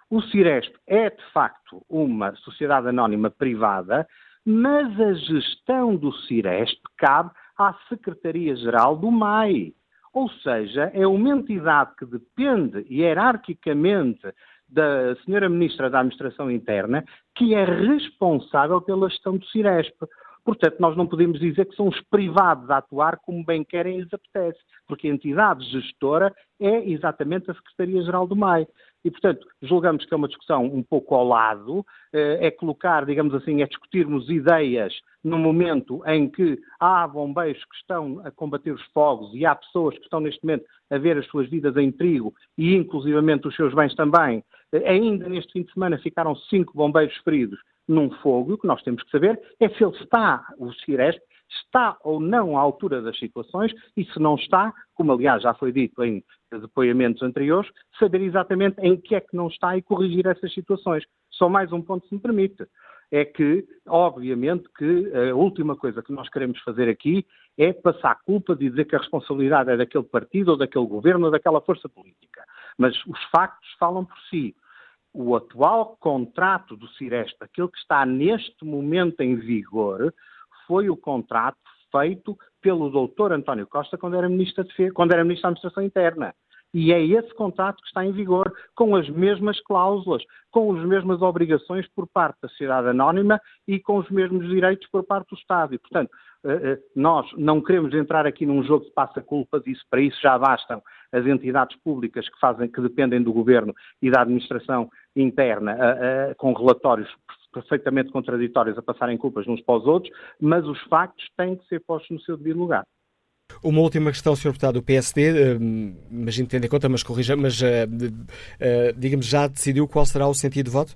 O Ciresp é, de facto, uma sociedade anónima privada, mas a gestão do Ciresp cabe à Secretaria-Geral do MAI. Ou seja, é uma entidade que depende hierarquicamente da Senhora Ministra da Administração Interna, que é responsável pela gestão do Ciresp. Portanto, nós não podemos dizer que são os privados a atuar como bem querem e lhes apetece, porque a entidade gestora é exatamente a Secretaria-Geral do MAI. E, portanto, julgamos que é uma discussão um pouco ao lado, eh, é colocar, digamos assim, é discutirmos ideias no momento em que há bombeiros que estão a combater os fogos e há pessoas que estão neste momento a ver as suas vidas em perigo e inclusivamente os seus bens também. Eh, ainda neste fim de semana ficaram cinco bombeiros feridos num fogo. O que nós temos que saber é se ele está, o Ciresp, está ou não à altura das situações e se não está, como aliás já foi dito em depoimentos anteriores, saber exatamente em que é que não está e corrigir essas situações. Só mais um ponto, se me permite é que, obviamente, que a última coisa que nós queremos fazer aqui é passar a culpa de dizer que a responsabilidade é daquele partido ou daquele governo ou daquela força política. Mas os factos falam por si o atual contrato do Ciresp, aquele que está neste momento em vigor, foi o contrato feito pelo doutor António Costa quando era Ministro, de, quando era ministro da Administração Interna. E é esse contrato que está em vigor, com as mesmas cláusulas, com as mesmas obrigações por parte da sociedade anónima e com os mesmos direitos por parte do Estado. E, portanto, eh, eh, nós não queremos entrar aqui num jogo de passa-culpa disso, para isso já bastam as entidades públicas que fazem, que dependem do governo e da administração interna, com relatórios perfeitamente contraditórios a passarem culpas uns para os outros, mas os factos têm que ser postos no seu devido lugar. Uma última questão, Sr. Deputado, o PSD, uh, imagino tendo em conta, mas corrija, mas uh, uh, digamos, já decidiu qual será o sentido de voto?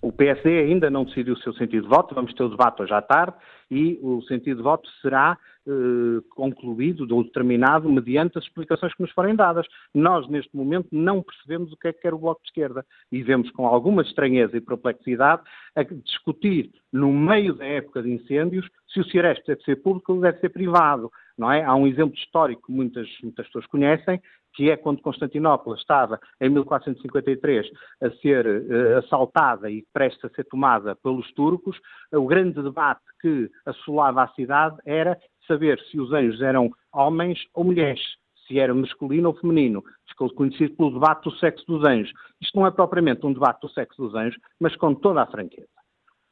O PSD ainda não decidiu o seu sentido de voto, vamos ter o debate hoje à tarde e o sentido de voto será eh, concluído determinado mediante as explicações que nos forem dadas. Nós, neste momento, não percebemos o que é que quer o Bloco de Esquerda e vemos com alguma estranheza e perplexidade a discutir, no meio da época de incêndios, se o Ciresp deve ser público ou deve ser privado. É? Há um exemplo histórico que muitas, muitas pessoas conhecem, que é quando Constantinopla estava, em 1453, a ser uh, assaltada e prestes a ser tomada pelos turcos, o grande debate que assolava a cidade era saber se os anjos eram homens ou mulheres, se era masculino ou feminino. Ficou conhecido pelo debate do sexo dos anjos. Isto não é propriamente um debate do sexo dos anjos, mas com toda a franqueza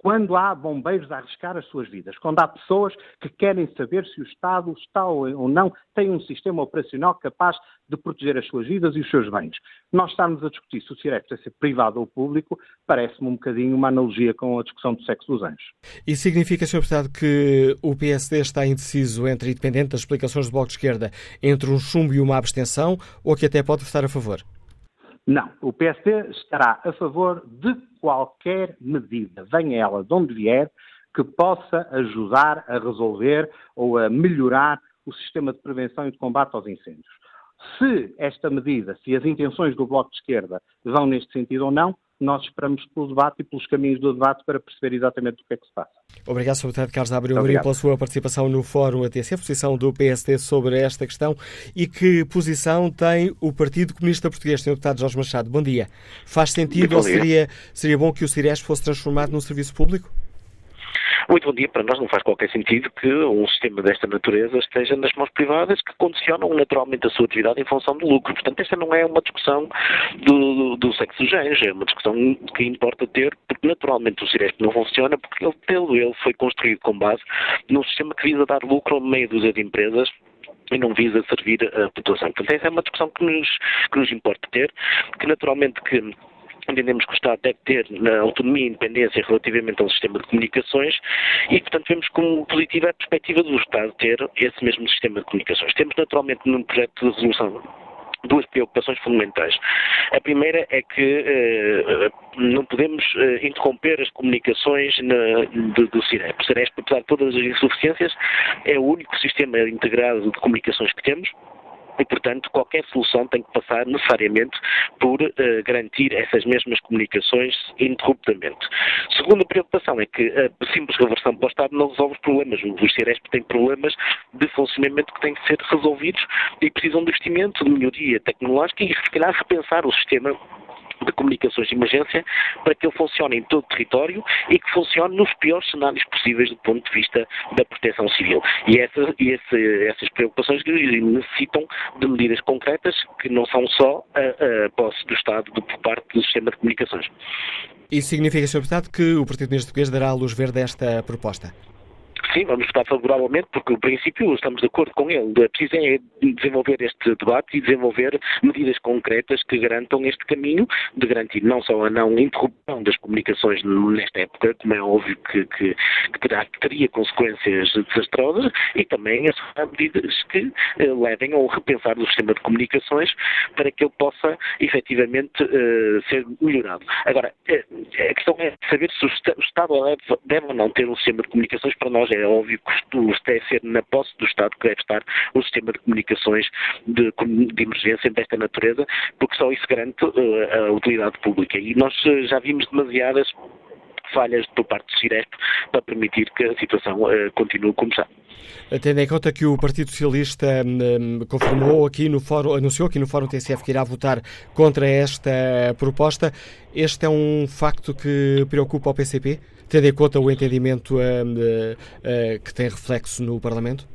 quando há bombeiros a arriscar as suas vidas, quando há pessoas que querem saber se o Estado está ou não tem um sistema operacional capaz de proteger as suas vidas e os seus bens. Nós estamos a discutir se o Cirex deve ser privado ou público, parece-me um bocadinho uma analogia com a discussão do sexo dos anjos. Isso significa, Sr. Deputado, que o PSD está indeciso entre, independente das explicações do Bloco de Esquerda, entre um chumbo e uma abstenção, ou que até pode estar a favor? Não, o PSD estará a favor de qualquer medida, venha ela de onde vier, que possa ajudar a resolver ou a melhorar o sistema de prevenção e de combate aos incêndios. Se esta medida, se as intenções do Bloco de Esquerda vão neste sentido ou não, nós esperamos pelo debate e pelos caminhos do debate para perceber exatamente o que é que se passa. Obrigado, Sr. Deputado Carlos Abreu pela sua participação no Fórum ATC, posição do PSD sobre esta questão e que posição tem o Partido Comunista Português, Sr. Deputado Jorge Machado. Bom dia. Faz sentido ou seria, seria bom que o Ciresp fosse transformado num serviço público? Muito bom dia. Para nós não faz qualquer sentido que um sistema desta natureza esteja nas mãos privadas que condicionam naturalmente a sua atividade em função do lucro. Portanto, esta não é uma discussão do, do sexo dos géneros, é uma discussão que importa ter, porque naturalmente o Ciresp não funciona, porque ele, ele foi construído com base num sistema que visa dar lucro a meia dúzia de empresas e não visa servir a população. Portanto, essa é uma discussão que nos, que nos importa ter, que naturalmente que entendemos que o Estado deve ter autonomia e independência relativamente ao sistema de comunicações e, portanto, vemos como positiva a perspectiva do Estado ter esse mesmo sistema de comunicações. Temos, naturalmente, num projeto de resolução duas preocupações fundamentais. A primeira é que eh, não podemos eh, interromper as comunicações na, do, do CIREP. O CIREP, apesar de todas as insuficiências, é o único sistema integrado de comunicações que temos e, portanto, qualquer solução tem que passar necessariamente por uh, garantir essas mesmas comunicações ininterruptamente. Segunda preocupação é que a simples reversão para o Estado não resolve os problemas. O Ciresp tem problemas de funcionamento que têm que ser resolvidos e precisam de investimento, de melhoria tecnológica e, se calhar, repensar o sistema de comunicações de emergência para que ele funcione em todo o território e que funcione nos piores cenários possíveis do ponto de vista da proteção civil. E, essa, e esse, essas preocupações necessitam de medidas concretas que não são só a, a posse do Estado por parte do sistema de comunicações. Isso significa, Sr. Deputado, que o Partido Português dará a luz verde a esta proposta? Sim, vamos votar favoravelmente, porque o princípio estamos de acordo com ele. É preciso é desenvolver este debate e desenvolver medidas concretas que garantam este caminho de garantir não só a não interrupção das comunicações nesta época, como é óbvio que, que, que, terá, teria consequências desastrosas, e também as medidas que eh, levem ao repensar do sistema de comunicações para que ele possa efetivamente eh, ser melhorado. Agora, eh, a questão é saber se o Estado deve, deve ou não ter um sistema de comunicações para nós é óbvio que deve ser na posse do Estado que deve estar o sistema de comunicações de, de emergência desta natureza, porque só isso garante uh, a utilidade pública. E nós uh, já vimos demasiadas falhas por parte do Ciresp para permitir que a situação uh, continue como está. Tendo em conta que o Partido Socialista um, confirmou aqui no fórum, anunciou aqui no Fórum TSF que irá votar contra esta proposta, este é um facto que preocupa o PCP, tendo em conta o entendimento um, uh, uh, que tem reflexo no Parlamento?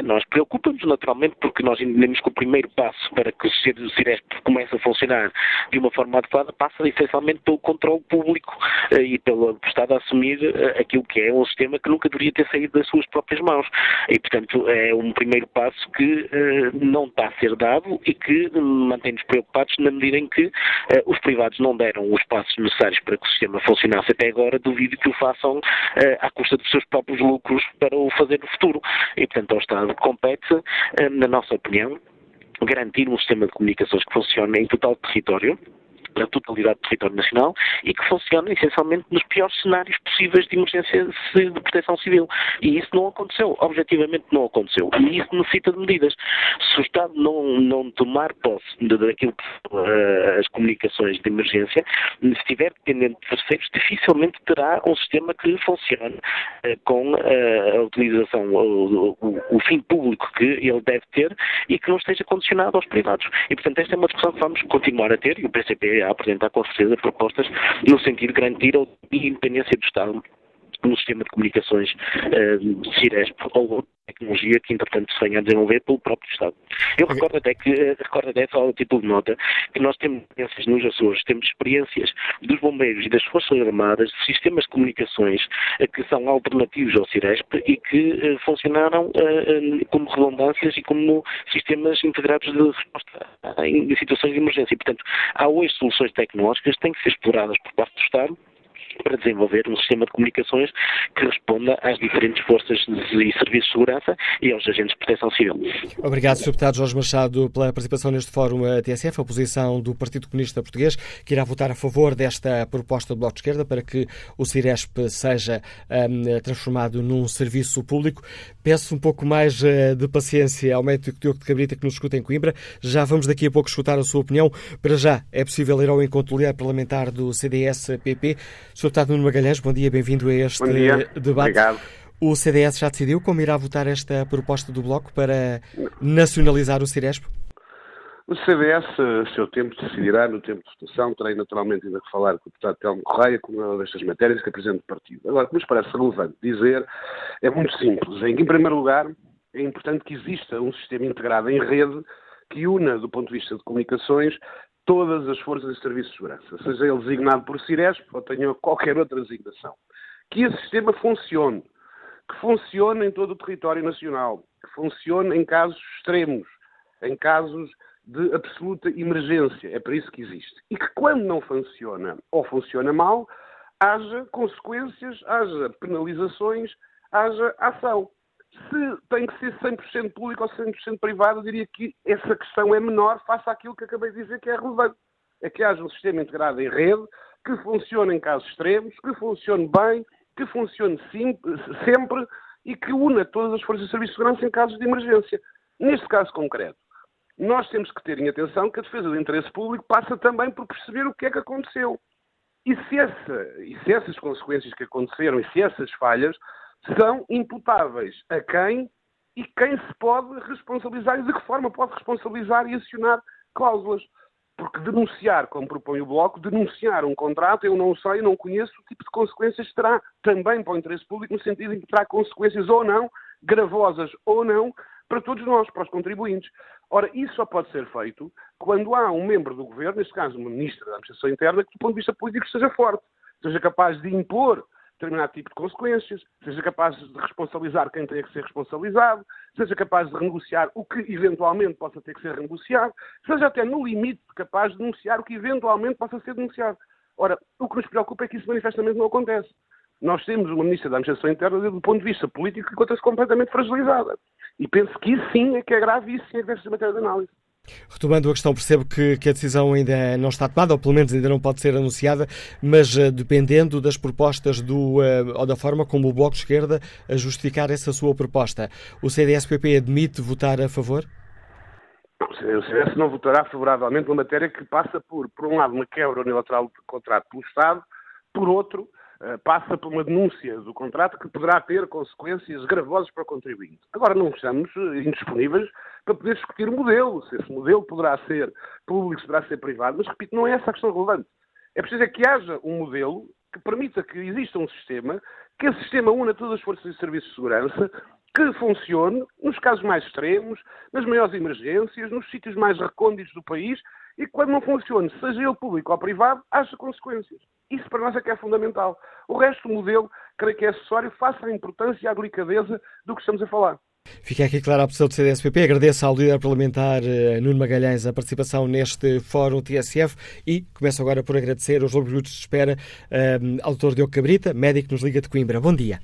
Nós preocupamos naturalmente porque nós entendemos que o primeiro passo para que o Ciresp comece a funcionar de uma forma adequada passa essencialmente pelo controle público eh, e pelo Estado a assumir eh, aquilo que é um sistema que nunca deveria ter saído das suas próprias mãos. E, portanto, é um primeiro passo que eh, não está a ser dado e que mantém-nos preocupados na medida em que os privados não deram os passos necessários para que o sistema funcionasse até agora, duvido que o façam à custa dos seus próprios lucros para o fazer no futuro. E, portanto, ao Estado compete, eh, na nossa opinião, garantir um sistema de comunicações que funcione em total território, na totalidade do território nacional e que funciona essencialmente nos piores cenários possíveis de emergência de proteção civil. E isso não aconteceu, objetivamente não aconteceu. E isso necessita de medidas. Se o Estado não, não tomar posse daquilo que são uh, as comunicações de emergência, se estiver dependente de terceiros, dificilmente terá um sistema que funcione uh, com uh, a utilização, o, o, o fim público que ele deve ter e que não esteja condicionado aos privados. E, portanto, esta é uma discussão que vamos continuar a ter e o PCP a apresentar com certeza propostas no sentido de garantir a independência do Estado no sistema de comunicações uh, Ciresp ou tecnologia que, entretanto, se venha a desenvolver pelo próprio Estado. Eu recordo até que, eh, recordo até só a título de nota, que nós temos experiências nos Açores, temos experiências dos bombeiros e das Forças Armadas de sistemas de comunicações uh, que são alternativos ao Ciresp e que uh, funcionaram como redundâncias e como sistemas integrados de resposta em situações de emergência. E, portanto, há hoje soluções tecnológicas que têm que ser exploradas por parte do Estado para desenvolver um sistema de comunicações que responda às diferentes forças e serviços de segurança e aos agentes de proteção civil. Obrigado, Sr. Deputado Jorge Machado, pela participação neste fórum TSF, a posição do Partido Comunista Português, que irá votar a favor desta proposta do Bloco de Esquerda para que o CIRESP seja um, transformado num serviço público. Peço um pouco mais uh, de paciência ao médico Diogo de Cabrita que nos escuta em Coimbra. Já vamos daqui a pouco escutar a sua opinião. Para já, é possível ir ao encontro parlamentar do CDS-PP. Sr. Deputado Nuno Magalhães, bom dia, bem-vindo a este debate. Obrigado. O CDS já decidiu como irá votar esta proposta do Bloco para nacionalizar o Ciresp? O CDS, a seu tempo, decidirá no tempo de votação. Terei naturalmente ainda que falar com o deputado Telmo Correia, com uma destas matérias, que é presidente do partido. Agora, o que nos parece relevante dizer é muito simples. Em em primeiro lugar, é importante que exista um sistema integrado em rede que una, do ponto de vista de comunicações, todas as forças de serviço de segurança, seja ele designado por Ciresp ou tenha qualquer outra designação. Que esse sistema funcione, que funcione em todo o território nacional, que funcione em casos extremos, em casos de absoluta emergência. É para isso que existe. E que quando não funciona ou funciona mal, haja consequências, haja penalizações, haja ação. Se tem que ser 100% público ou 100% privado, eu diria que essa questão é menor face àquilo que acabei de dizer que é relevante. É que haja um sistema integrado em rede, que funcione em casos extremos, que funcione bem, que funcione sempre e que una todas as forças de serviço de segurança em casos de emergência. Neste caso concreto, nós temos que ter em atenção que a defesa do interesse público passa também por perceber o que é que aconteceu. E se, essa, e se essas consequências que aconteceram e se essas falhas são imputáveis a quem e quem se pode responsabilizar e de que forma pode responsabilizar e acionar cláusulas. Porque denunciar, como propõe o Bloco, denunciar um contrato, eu não sei, não conheço o tipo de consequências terá também para o interesse público, no sentido em que terá consequências ou não, gravosas ou não, para todos nós, para os contribuintes. Ora, isso só pode ser feito quando há um membro do governo, neste caso uma ministra da Administração Interna, que do ponto de vista político seja forte, seja capaz de impor determinado tipo de consequências, seja capaz de responsabilizar quem tem que ser responsabilizado, seja capaz de renegociar o que eventualmente possa ter que ser renegociado, seja até no limite capaz de denunciar o que eventualmente possa ser denunciado. Ora, o que nos preocupa é que isso manifestamente não acontece. Nós temos uma ministra da Administração Interna, do ponto de vista político, que encontra-se completamente fragilizada. E penso que isso sim é que é grave isso deve ser matéria de análise. Retomando a questão, percebo que, que, a decisão ainda não está tomada, ou pelo menos ainda não pode ser anunciada, mas uh, dependendo das propostas do, uh, ou da forma como o Bloco de Esquerda a justificar essa sua proposta, o CDS-PP admite votar a favor? O CDS não votará favoravelmente uma matéria que passa por, por um lado, uma quebra unilateral de contrato pelo Estado, por outro, eh, passa por uma denúncia do contrato que poderá ter consequências gravosas para o contribuinte. Agora, não estamos eh, indisponíveis para poder discutir o modelo, se esse modelo poderá ser público, se poderá ser privado, mas, repito, não é essa a questão relevante. É preciso é que haja um modelo que permita que exista um sistema, que esse sistema una todas as forças e serviços de segurança, que funcione nos casos mais extremos, nas maiores emergências, nos sítios mais recônditos do país, e que quando não funcione, seja ele público ou privado, haja consequências. Isso para nós é que é fundamental. O resto do modelo, creio que é acessório, face à importância e à delicadeza do que estamos a falar. Fica aqui clara a posição do CDSPP. Agradeço ao líder parlamentar eh, Nuno Magalhães a participação neste Fórum TSF e começo agora por agradecer os longos minutos de espera um, ao Dr. Diogo Cabrita, médico que nos liga de Coimbra. Bom dia.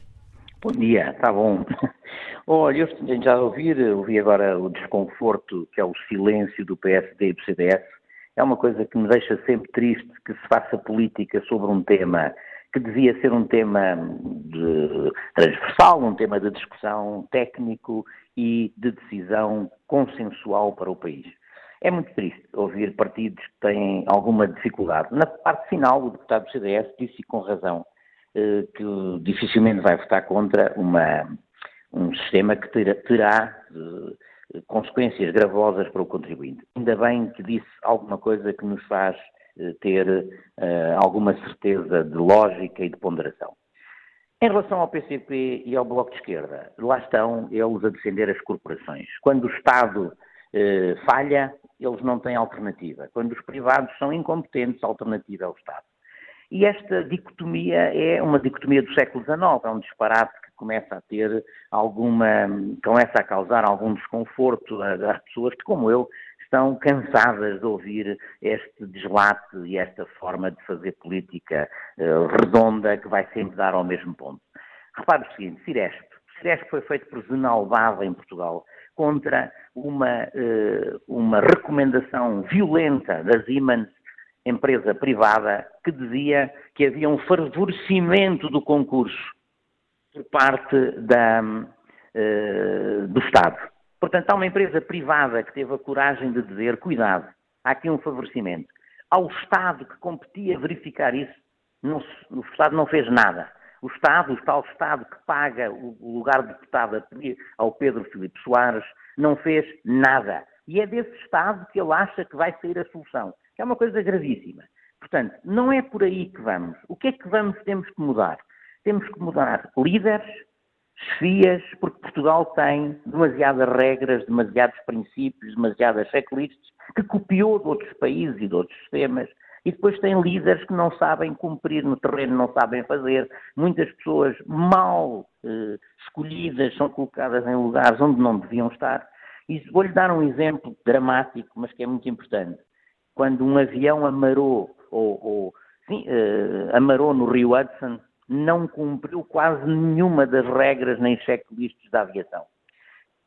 Bom dia, está bom. Olha, eu já ouvir, ouvi agora o desconforto que é o silêncio do PSD e do CDS é uma coisa que me deixa sempre triste que se faça política sobre um tema que devia ser um tema de, transversal, um tema de discussão técnico e de decisão consensual para o país. É muito triste ouvir partidos que têm alguma dificuldade. Na parte final, o deputado do CDS disse com razão eh, que dificilmente vai votar contra uma, um sistema que terá, terá eh, consequências gravosas para o contribuinte. Ainda bem que disse alguma coisa que nos faz eh, ter uh, alguma certeza de lógica e de ponderação. Em relação ao PCP e ao Bloco de Esquerda, lá estão eles a defender as corporações. Quando o Estado eh, falha, eles não têm alternativa. Quando os privados são incompetentes, a alternativa é o Estado. E esta dicotomia é uma dicotomia do século XIX, é um disparate que começa a ter alguma, começa a causar algum desconforto às pessoas que, como eu, estão cansadas de ouvir este deslate e esta forma de fazer política uh, redonda que vai sempre dar ao mesmo ponto. Repare o seguinte, Ciresp. Ciresp foi feito por Zenalbava em Portugal contra uma, uh, uma recomendação violenta da Siemens empresa privada, que dizia que havia um favorecimento do concurso por parte da, uh, do Estado. Portanto, há uma empresa privada que teve a coragem de dizer: cuidado, há aqui um favorecimento. Ao Estado que competia verificar isso, não, o Estado não fez nada. O Estado, o tal Estado que paga o lugar de deputado ao Pedro Filipe Soares, não fez nada E é desse Estado que ele acha que vai sair a solução, é uma coisa gravíssima. Portanto, não é por aí que vamos. O que é que vamos, temos que mudar? Temos que mudar líderes, chefias, porque Portugal tem demasiadas regras, demasiados princípios, demasiadas checklists, que copiou de outros países e de outros sistemas, e depois tem líderes que não sabem cumprir no terreno, não sabem fazer. Muitas pessoas mal eh, escolhidas são colocadas em lugares onde não deviam estar. E vou-lhe dar um exemplo dramático, mas que é muito importante. Quando um avião amarou, ou, ou sim, eh, amarou no Rio Hudson, não cumpriu quase nenhuma das regras nem checklists da aviação.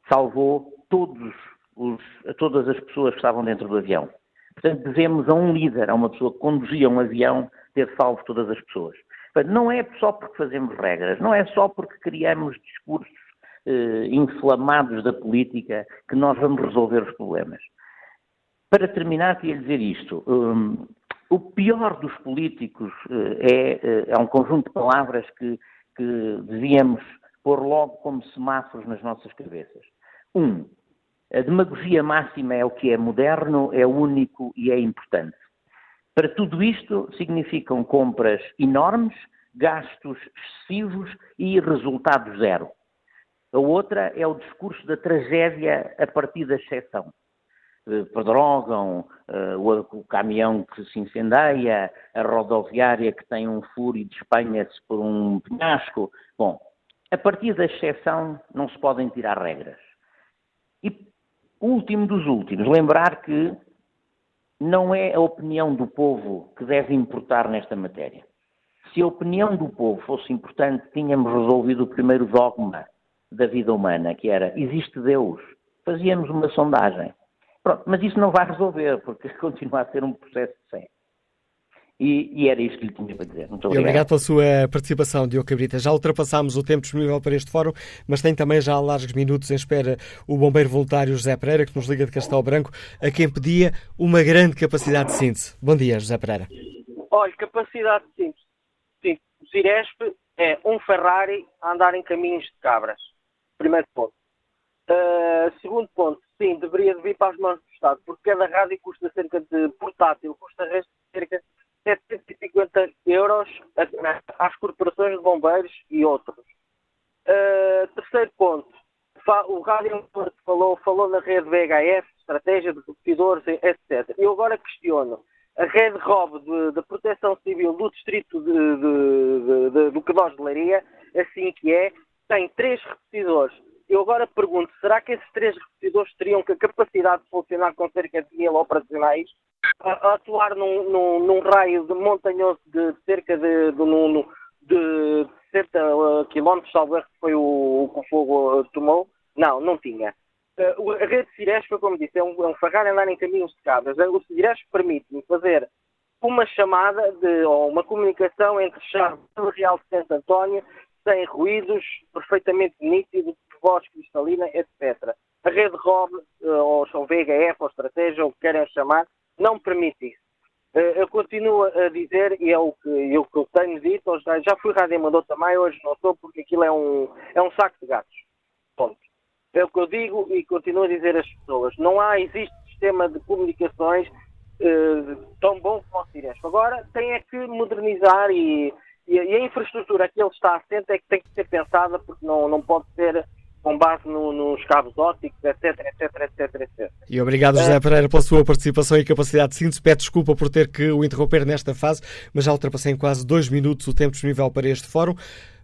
Salvou todos os, todas as pessoas que estavam dentro do avião. Portanto, devemos a um líder, a uma pessoa que conduzia um avião, ter salvo todas as pessoas. Portanto, não é só porque fazemos regras, não é só porque criamos discursos eh, inflamados da política que nós vamos resolver os problemas. Para terminar, queria dizer isto. Um, o pior dos políticos eh, é, eh, é, um conjunto de palavras que, que devíamos pôr logo como semáforos nas nossas cabeças. Um, a demagogia máxima é o que é moderno, é único e é importante. Para tudo isto, significam compras enormes, gastos excessivos e resultado zero. A outra é o discurso da tragédia a partir da exceção. Eh, pedrogam, eh, o caminhão que se incendeia, a rodoviária que tem um furo e despenha-se por um penhasco. Bom, a partir da exceção não se podem tirar regras. E último dos últimos, lembrar que não é a opinião do povo que deve importar nesta matéria. Se a opinião do povo fosse importante, tínhamos resolvido o primeiro dogma da vida humana, que era existe Deus. Fazíamos uma sondagem. Pronto, mas isso não vai resolver, porque continua a ser um processo de. E, e, era isto que lhe tinha para dizer. Muito obrigado. E obrigado pela sua participação, Diogo Cabrita. Já ultrapassámos o tempo disponível para este fórum, mas tem também já há largos minutos em espera o bombeiro voluntário José Pereira, que nos liga de Castelo Branco, a quem pedia uma grande capacidade de síntese. Bom dia, José Pereira. Olha, capacidade de síntese. Sim, o Ciresp é um Ferrari a andar em caminhos de cabras. Primeiro ponto. Uh, segundo ponto, sim, deveria vir para as mãos do Estado, porque cada rádio custa cerca de portátil, custa cerca de 750 euros às corporações de bombeiros e outros. Uh, terceiro ponto, o Rádio falou, falou na rede VHF, estratégia de repetidores, etc. Eu agora questiono, a rede ROB da Proteção Civil do Distrito de, de, de, do Quedós de Leiria, assim que é, tem três repetidores. Eu agora pergunto, será que esses três repetidores teriam a capacidade de funcionar com cerca de mil operacionais? a, atuar num, num, num, raio de montanhoso de cerca de, de, de, de 60 uh, quilómetros, salvo que foi o, que o fogo uh, tomou. Não, não tinha. Uh, a rede Cirespa, como disse, é um, é um farrar andar em caminhos de cabras. O Cirespa permite-me fazer uma chamada de, ou uma comunicação entre Chave e Real de Santo António sem ruídos, perfeitamente nítido, voz cristalina, etc. A rede ROB, ou, ou VHF, ou estratégia, ou o que querem chamar, não permite isso. Eh, eu continuo a dizer, e é o que, eu, tenho dito, já fui rádio amador também, hoje não sou, porque aquilo é um, é um saco de gatos. Ponto. É o que eu digo e continuo a dizer às pessoas. Não há, existe sistema de comunicações uh, tão bom como o Ciresp. Agora tem é que modernizar e, e, a infraestrutura que ele está assente é que tem que ser pensada porque não, não pode ser com base no, nos cabos ópticos, etc, etc, etc, etc. E obrigado, José Pereira, pela sua participação e capacidade de síntese. Peço desculpa por ter que o interromper nesta fase, mas já ultrapassei em quase dois minutos o tempo disponível para este fórum.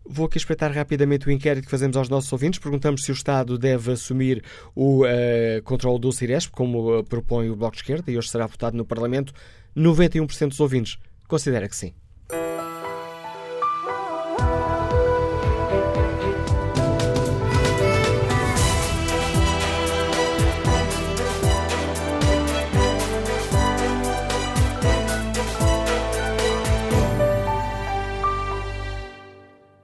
Vou aqui espreitar rapidamente o inquérito que fazemos aos nossos ouvintes. Perguntamos se o Estado deve assumir o uh, controle do Ciresp, como uh, propõe o Bloco de Esquerda, e hoje será votado no Parlamento. 91% dos ouvintes considera que sim.